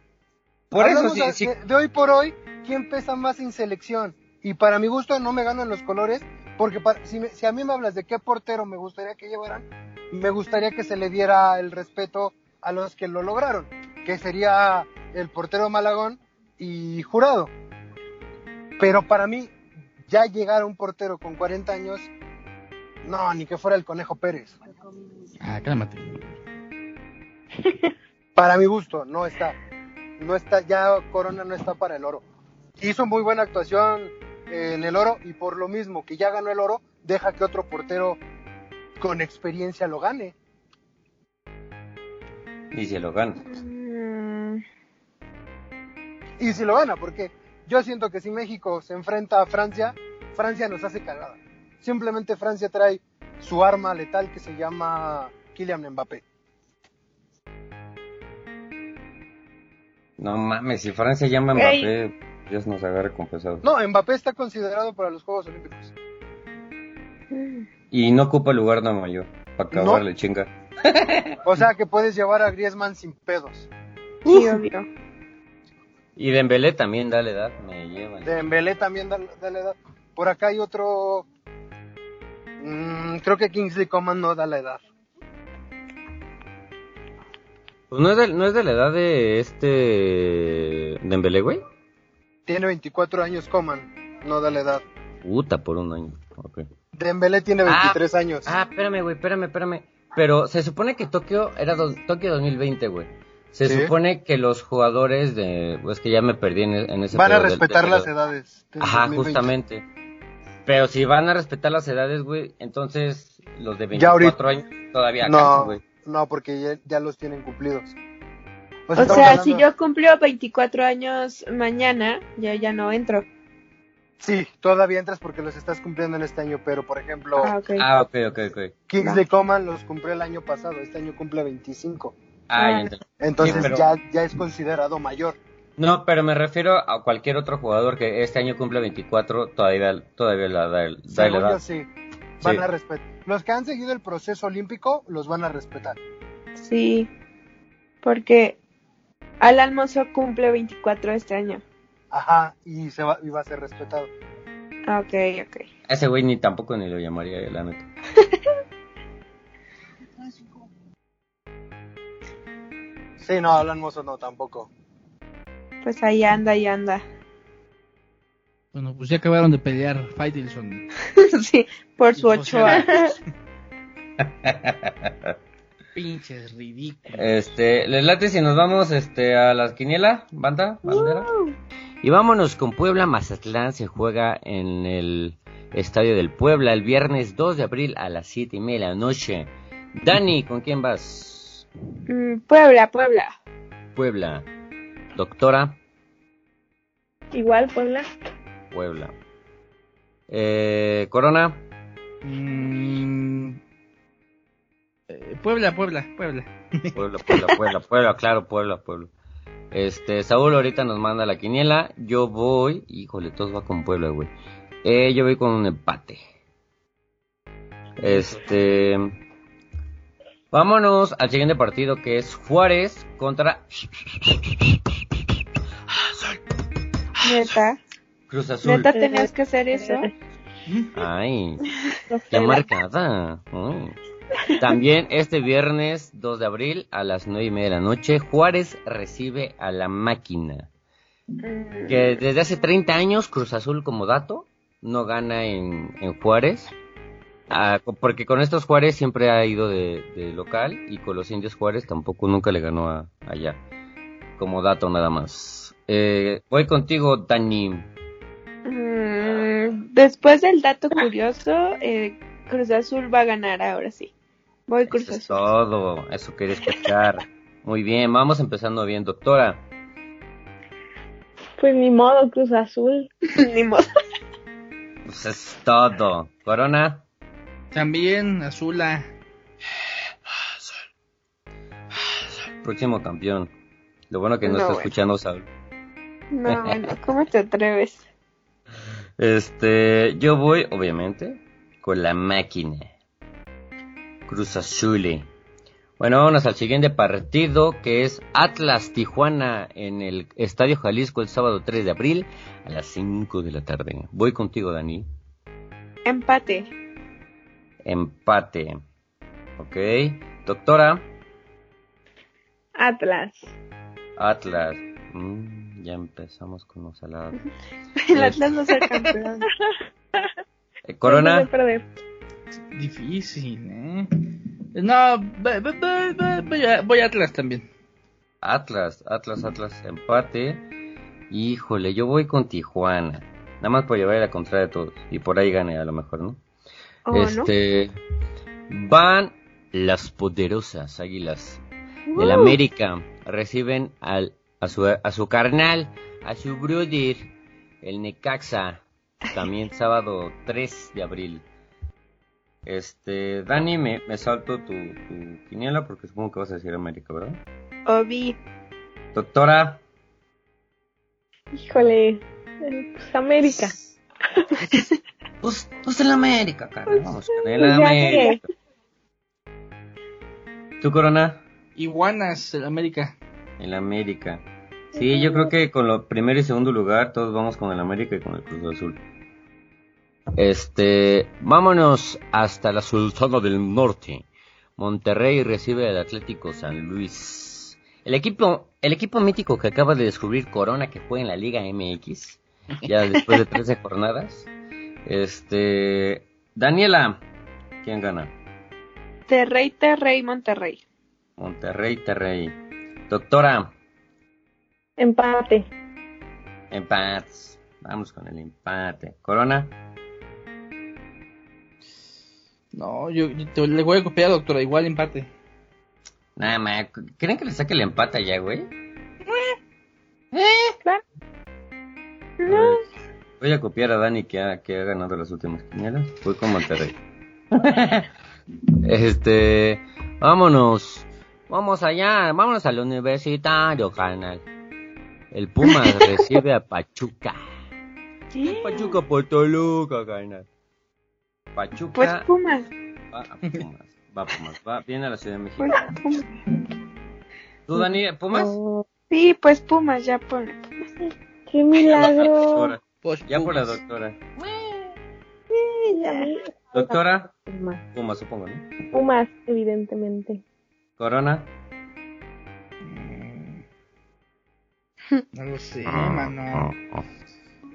Por eso, sí, de, sí, de- de hoy por hoy, ¿quién pesa más en selección? Y para mi gusto no me ganan los colores, porque para- si, me- si a mí me hablas de qué portero me gustaría que llevaran, me gustaría que se le diera el respeto a los que lo lograron, que sería el portero Malagón y Jurado. Pero para mí, ya llegar a un portero con 40 años, no, ni que fuera el Conejo Pérez. Ah, cálmate. Para mi gusto, no está. No está, ya Corona no está para el oro. Hizo muy buena actuación en el oro y por lo mismo que ya ganó el oro, deja que otro portero con experiencia lo gane. y se lo gana. Mm, Y si lo gana, porque yo siento que si México se enfrenta a Francia, Francia nos hace cagada. Simplemente Francia trae su arma letal que se llama Kylian Mbappé. No mames, si Francia llama a. Mbappé, Dios nos agarre con pesado. No, Mbappé está considerado para los Juegos Olímpicos. Y no ocupa el lugar de mayor, para No. acabarle chinga. O sea que puedes llevar a Griezmann sin pedos. sí, obvio. Y Dembélé también da la edad, me llevan. Dembélé también da, da la edad. Por acá hay otro. Mm, creo que Kingsley Coman no da la edad. Pues no es, de, no es de la edad de este Dembélé, güey. Tiene 24 años Coman, no da la edad. Puta, por un año. Ok. Dembélé tiene 23 años. Ah, espérame, güey, espérame, espérame. Pero se supone que Tokio era do- Tokio 2020, güey. Se Sí. supone que los jugadores de... Pues que ya me perdí en, en ese Van a respetar del- las edades. Ajá, 2020. justamente. Pero si van a respetar las edades, güey, entonces los de Ya ahorita- 24 años todavía No, güey. no, porque ya, ya los tienen cumplidos. Pues O estamos sea, hablando- si yo cumplo 24 años mañana, ya ya no entro. Sí, todavía entras porque los estás cumpliendo en este año, pero por ejemplo, Ah, ok. Ah, ok, ok, ok. Kingsley Coman los cumplió el año pasado, este año cumple 25. Ah, ya Ah. Entonces Sí, pero- ya, ya es considerado mayor. No, pero me refiero a cualquier otro jugador que este año cumple 24, todavía, todavía la da, el- da la edad. sí, van Sí. a respetar. Los que han seguido el proceso olímpico los van a respetar. Sí, porque Alan Mozo cumple 24 este año. Ajá, y se va, y va a ser respetado. Ah, Ok, ok. Ese güey ni tampoco ni lo llamaría, la neta. Sí, no, Alan Mozo no, tampoco. Pues ahí anda, ahí anda. Bueno, pues ya acabaron de pelear Faitelson. sí, por su Ochoa. Pinches ridículos. Este, les late si nos vamos este a las quiniela, banda, bandera. Y vámonos con Puebla Mazatlán, se juega en el Estadio del Puebla el viernes 2 de abril a las 7 y media de la noche. Dani, ¿con quién vas? Mm, Puebla, Puebla. Puebla. Doctora, Igual, Puebla. Puebla. Eh, Corona, Mm, eh, Puebla, Puebla, Puebla. Puebla, Puebla, Puebla, Puebla, claro, Puebla, Puebla. Este, Saúl ahorita nos manda la quiniela. Yo voy, híjole, todos va con Puebla, güey. Eh, yo voy con un empate. Este, vámonos al siguiente partido que es Juárez contra Neta. Cruz Azul. Neta tenías que hacer eso. Ay, qué marcada. Ay. También este viernes 2 de abril a las 9 y media de la noche, Juárez recibe a la máquina. Mm, que desde hace 30 años Cruz Azul como dato no gana en, en Juárez. Ah, porque con estos Juárez siempre ha ido de, de local y con los indios Juárez tampoco nunca le ganó a- allá. Como dato nada más. Eh, voy contigo, Dani. mm, después del dato curioso, eh, Cruz Azul va a ganar ahora sí. Voy Cruz Eso es Azul. todo, eso quería escuchar. Muy bien, vamos empezando bien, doctora. Pues ni modo, Cruz Azul. Ni modo. Pues es todo. Corona. También Azula. Próximo campeón. Lo bueno que no, No, está bueno. escuchando Saúl. No, bueno, ¿cómo te atreves? Este, yo voy, obviamente, con la máquina. Cruz Azul. Bueno, vámonos al siguiente partido, que es Atlas Tijuana en el Estadio Jalisco el sábado 3 de abril a las 5 de la tarde. Voy contigo, Dani. Empate. Empate. Ok. Doctora, Atlas. Atlas. Mm, ya empezamos con los salados. El Atlas a ser campeón. Eh, Corona. No. Difícil, ¿eh? No, voy, a, voy a Atlas también. Atlas, Atlas, Atlas, empate. Híjole, yo voy con Tijuana. Nada más por llevar la contraria de todos. Y por ahí gane a lo mejor, ¿no? ¿O no? este. Van las poderosas águilas del Uh. América. Reciben al, a, su, a su carnal, a su brother, el Necaxa. También sábado 3 de abril. Este, Dani, me, me salto tu, tu quiniela porque supongo que vas a decir América, ¿verdad? Obi. Doctora, Híjole. eh, Pues América. pues, pues el América, cara. Vamos con el Pues América. ¿Tu corona? Iguanas, el América. El América. Sí, yo creo que con lo primero y segundo lugar todos vamos con el América y con el Cruz Azul. Este, vámonos hasta la Sultana del Norte. Monterrey recibe al Atlético San Luis. El equipo, el equipo mítico que acaba de descubrir Corona que fue en la Liga MX, ya después de 13 jornadas. Este, Daniela, ¿quién gana? Terrey, Terrey, Monterrey. Monterrey, Terrey. Doctora, Empate. Empates. Vamos con el empate. Corona. No, yo, te, le voy a copiar, doctora. Igual empate. Nada más. ¿Creen que le saque el empate allá, güey? ¿Eh? ¿Eh? Claro. Voy a copiar a Dani que ha, que ha ganado las últimas quinielas. Voy con Monterrey. este. Vámonos. Vamos allá. Vámonos al universitario, canal. El Pumas recibe a Pachuca. Pachuca por Toluca, carnal. Pachuca Pues Pumas. va a Pumas. Va a Pumas. Va, viene a la Ciudad de México. Pues Pumas. ¿Tú, Dani, Pumas? Sí, pues Pumas, ya Pumas. ¡Qué La milagro! doctora. Pues, Ya por la Pumas. doctora. Sí, ya. Doctora, Pumas. Pumas supongo, ¿no? Pumas, evidentemente. Corona. No lo sé, mano.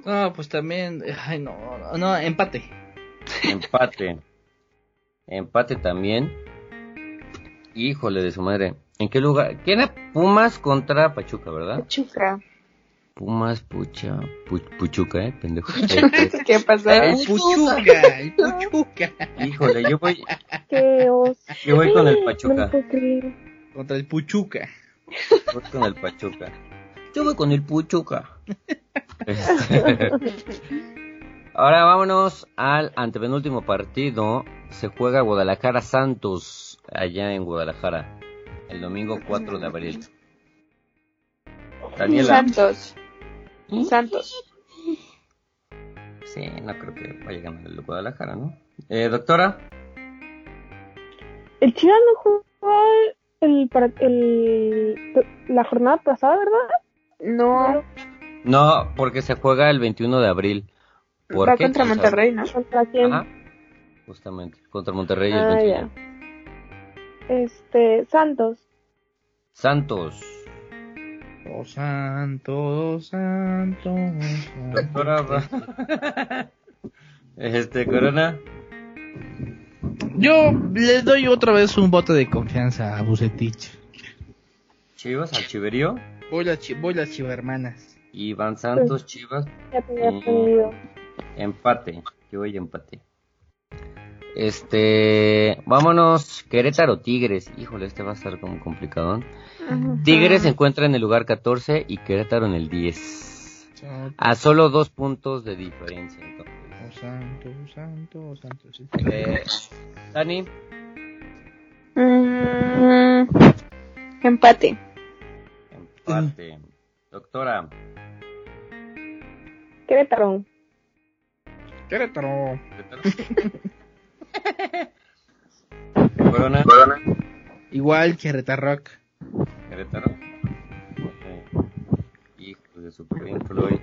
No, pues también. Ay, no, no, empate. Empate. Empate también. Híjole de su madre. ¿En qué lugar? ¿Quién era Pumas contra Pachuca, verdad? Pachuca. Pumas, Pucha, Pu- Puchuca, eh, pendejo. ¿Qué pasó? El Puchuca, el Puchuca. Híjole, yo voy, ¡Qué oso! yo voy con el No Pachuca. puedo creer. Contra el Puchuca. Voy con el Pachuca. Yo voy con el Puchuca. Ahora vámonos al antepenúltimo partido. Se juega Guadalajara Santos allá en Guadalajara. El domingo 4 de abril. Daniela. Santos. Santos. Sí, no creo que vaya a ganar el Guadalajara, ¿no? Eh, doctora. El Chivas no jugó el, para- el, la jornada pasada, ¿verdad? No. No, porque se juega el 21 de abril. ¿Por Va qué? contra ¿Quién Monterrey, ¿no? ¿Contra quién? Ajá. Justamente, contra Monterrey el Ah, 21. ya. Este, Santos. Santos. Oh santo, oh santo, oh santo. Doctora. este, Corona. Yo le doy otra vez un voto de confianza a Bucetich. Chivas al Chiverío. Voy las chi voy las chivermanas. Y Van Santos, Chivas. Aprendido. Empate. Yo voy empate. Este. Vámonos. Querétaro Tigres. Híjole, este va a estar como complicado. Tigres se encuentra en el lugar 14 y Querétaro en el 10. A solo dos puntos de diferencia. entonces. Oh santo, oh santo, oh santo. sí. Eh, Dani, Mm, empate. Doctora, Querétaro. Querétaro. Corona, Igual Querétaro. Querétaro. Ok. Hijo de super bien, Floyd.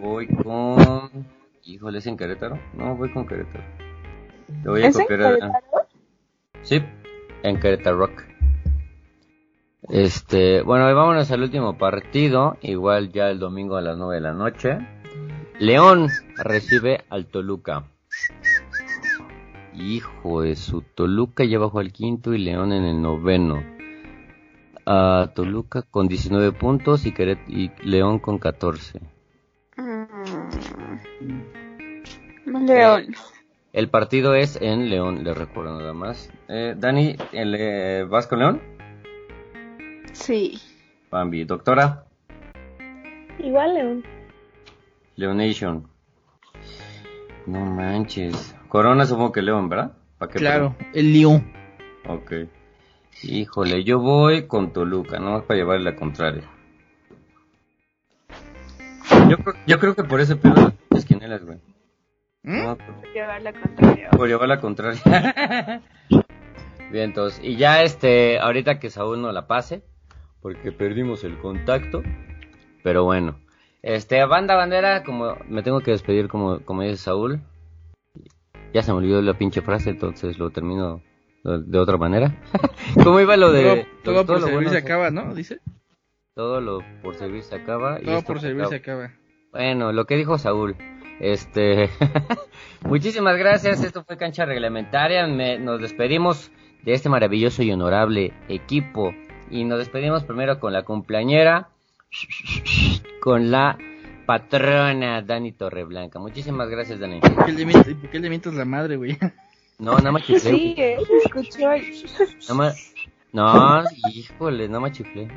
Voy con. Híjole, ¿es en Querétaro? No, voy con Querétaro. Te voy a ¿Es en copiar a- Querétaro? Sí, en Querétaro Rock. Este, bueno, vámonos al último partido, igual ya el domingo a las 9 de la noche. León recibe al Toluca. Hijo de su Toluca ya bajó al quinto y León en el noveno. Ah, Toluca con 19 puntos y, Queret- y León con 14. Mm. León. El partido es en León, les recuerdo nada más. Eh, Dani, el, eh, ¿vas con León? Sí. Bambi, doctora. Igual León. Leonation. No manches. Corona supongo que León, ¿verdad? ¿Pa' qué Claro, el León. Ok. Híjole, yo voy con Toluca, no más para llevarle la contraria. Yo creo, yo creo que por eso pierdo las quinielas, güey. ¿Mm? No, por, Llevar la contraria. por llevar la contraria. Bien, entonces, y ya este, ahorita que Saúl no la pase, porque perdimos el contacto, pero bueno. Este, banda bandera, como me tengo que despedir como, como dice Saúl. Ya se me olvidó la pinche frase, entonces lo termino de, otra manera. ¿Cómo iba lo de... todo, todo por servir bueno se acaba, ¿no? Dice. Todo lo por servir se acaba. y Todo por se servir acaba. se acaba. Bueno, lo que dijo Saúl. Este, muchísimas gracias. Esto fue cancha reglamentaria. Me- nos despedimos de este maravilloso y honorable equipo y nos despedimos primero con la cumpleañera, con la patrona Dani Torreblanca. Muchísimas gracias, Dani. ¿Por qué le mientas, por qué le mientas la madre, güey? No, nada más chiflé. Sí, eh, escuchó. Nada más, no, híjole, nada más chiflé.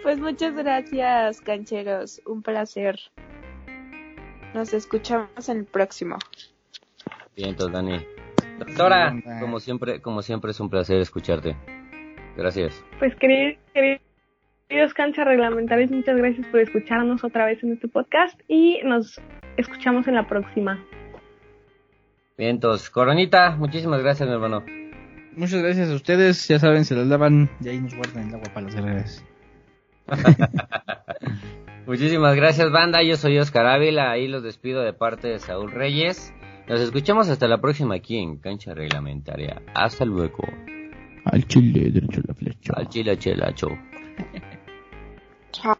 Pues Pues muchas gracias, cancheros. Un placer. Nos escuchamos en el próximo. Bien, entonces, Dani. Doctora, como siempre, como siempre es un placer escucharte. Gracias. Pues queridos, queridos canchas reglamentarios, muchas gracias por escucharnos otra vez en este podcast y nos escuchamos en la próxima. Bien, entonces, Coronita, muchísimas gracias, mi hermano. Muchas gracias a ustedes, ya saben, se las lavan y ahí nos guardan el agua para las guerreras. Muchísimas gracias, banda. Yo soy Oscar Ávila. Ahí los despido de parte de Saúl Reyes. Nos escuchamos hasta la próxima aquí en Cancha Reglamentaria. Hasta luego. Al chile, derecho a la flecha. Al chile, chela, chau. Chao.